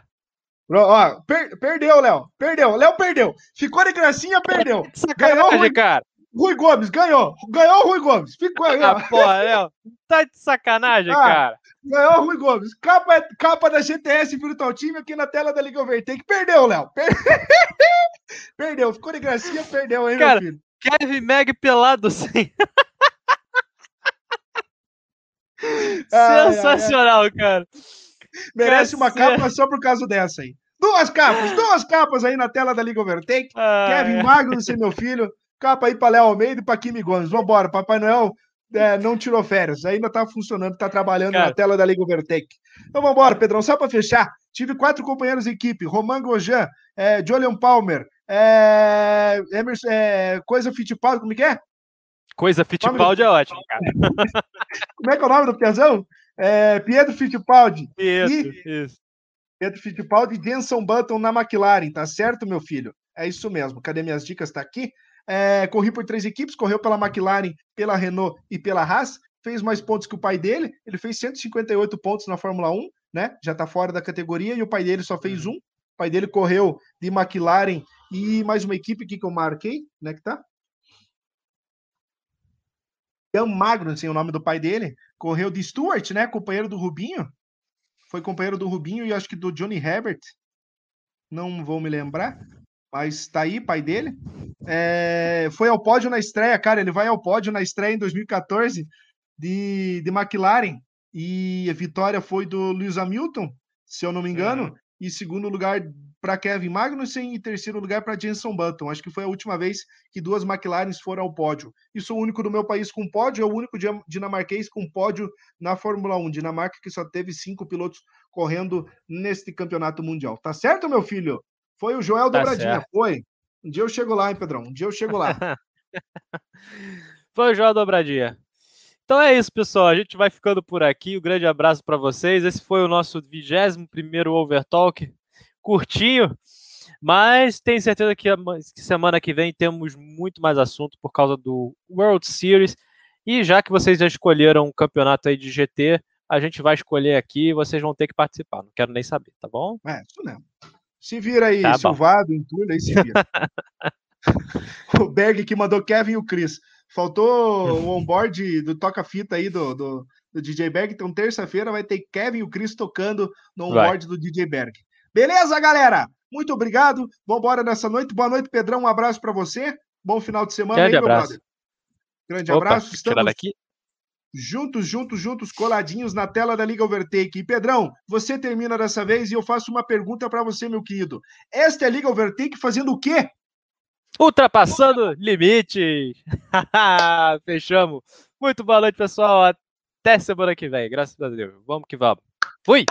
Ó, per, perdeu, Léo. Perdeu. Léo perdeu. Ficou de gracinha, perdeu. Ganhou, Rui, cara. Rui Gomes, ganhou. Ganhou o Rui Gomes. Ficou aí, Ah, porra, Léo. Tá de sacanagem, ah, cara. Ganhou Rui Gomes. Capa, capa da GTS Virtual Team aqui na tela da Liga Overtake. Perdeu, Léo. Per... perdeu. Ficou de gracinha, perdeu, hein, cara, meu filho. Kevin Meg pelado sem. Sensacional, ai, ai. cara. Merece uma capa só por causa dessa aí. Duas capas, duas capas aí na tela da Liga Overtake. Kevin Magnussen, meu filho. Capa aí para Léo Almeida e para Kimi Gomes. Vambora, Papai Noel é, não tirou férias, ainda tá funcionando, tá trabalhando Cara. na tela da Liga Overtake. Então vambora, Pedrão, só para fechar. Tive quatro companheiros de equipe: Roman Gojan, é, Julian Palmer, é, Emerson, é, Coisa Fittipaldi, como é que é? Coisa Fittipaldi é ótimo, cara. como é que é o nome do Piazão? É, Pietro Fittipaldi. Pietro, e, isso. Pietro Fittipaldi e Jenson Button na McLaren, tá certo, meu filho? É isso mesmo. Cadê minhas dicas? Tá aqui. É, corri por três equipes, correu pela McLaren, pela Renault e pela Haas. Fez mais pontos que o pai dele. Ele fez 158 pontos na Fórmula 1, né? Já tá fora da categoria e o pai dele só fez uhum. um. O pai dele correu de McLaren e mais uma equipe aqui que eu marquei, né? Que tá? Ian Magnussen, o nome do pai dele, correu de Stuart, né? Companheiro do Rubinho. Foi companheiro do Rubinho e acho que do Johnny Herbert. Não vou me lembrar, mas tá aí, pai dele. É, foi ao pódio na estreia, cara. Ele vai ao pódio na estreia em 2014 de, de McLaren. E a vitória foi do Lewis Hamilton, se eu não me engano. E segundo lugar para Kevin Magnussen e terceiro lugar para Jenson Button. Acho que foi a última vez que duas McLarens foram ao pódio. E sou o único do meu país com pódio, é o único dinamarquês com pódio na Fórmula 1. Dinamarca que só teve cinco pilotos correndo neste campeonato mundial. Tá certo, meu filho? Foi o Joel tá Dobradinha, certo. foi. Um dia eu chego lá, hein, Pedrão? Um dia eu chego lá. foi o Joel Dobradinha. Então é isso, pessoal. A gente vai ficando por aqui. Um grande abraço para vocês. Esse foi o nosso 21 primeiro Overtalk curtinho, mas tenho certeza que, semana que vem temos muito mais assunto por causa do World Series. E já que vocês já escolheram um campeonato aí de GT, a gente vai escolher aqui e vocês vão ter que participar. Não quero nem saber, tá bom? É, isso mesmo. Se vira aí, tá Silvado, entulho, aí se vira. o Berg que mandou Kevin e o Chris. Faltou o onboard do toca-fita aí do, do, do, DJ Berg. Então, terça-feira vai ter Kevin e o Chris tocando no onboard do DJ Berg. Beleza, galera? Muito obrigado. Vamos embora nessa noite. Boa noite, Pedrão. Um abraço para você. Bom final de semana Grande aí, abraço. brother. Grande Opa, abraço. Estamos aqui. Juntos, juntos, juntos, coladinhos na tela da Liga Overtake. E Pedrão, você termina dessa vez e eu faço uma pergunta para você, meu querido. Esta é a Liga Overtake fazendo o quê? Ultrapassando limites. Fechamos. Muito boa noite, pessoal. Até semana que vem. Graças a Deus. Vamos que vamos. Fui!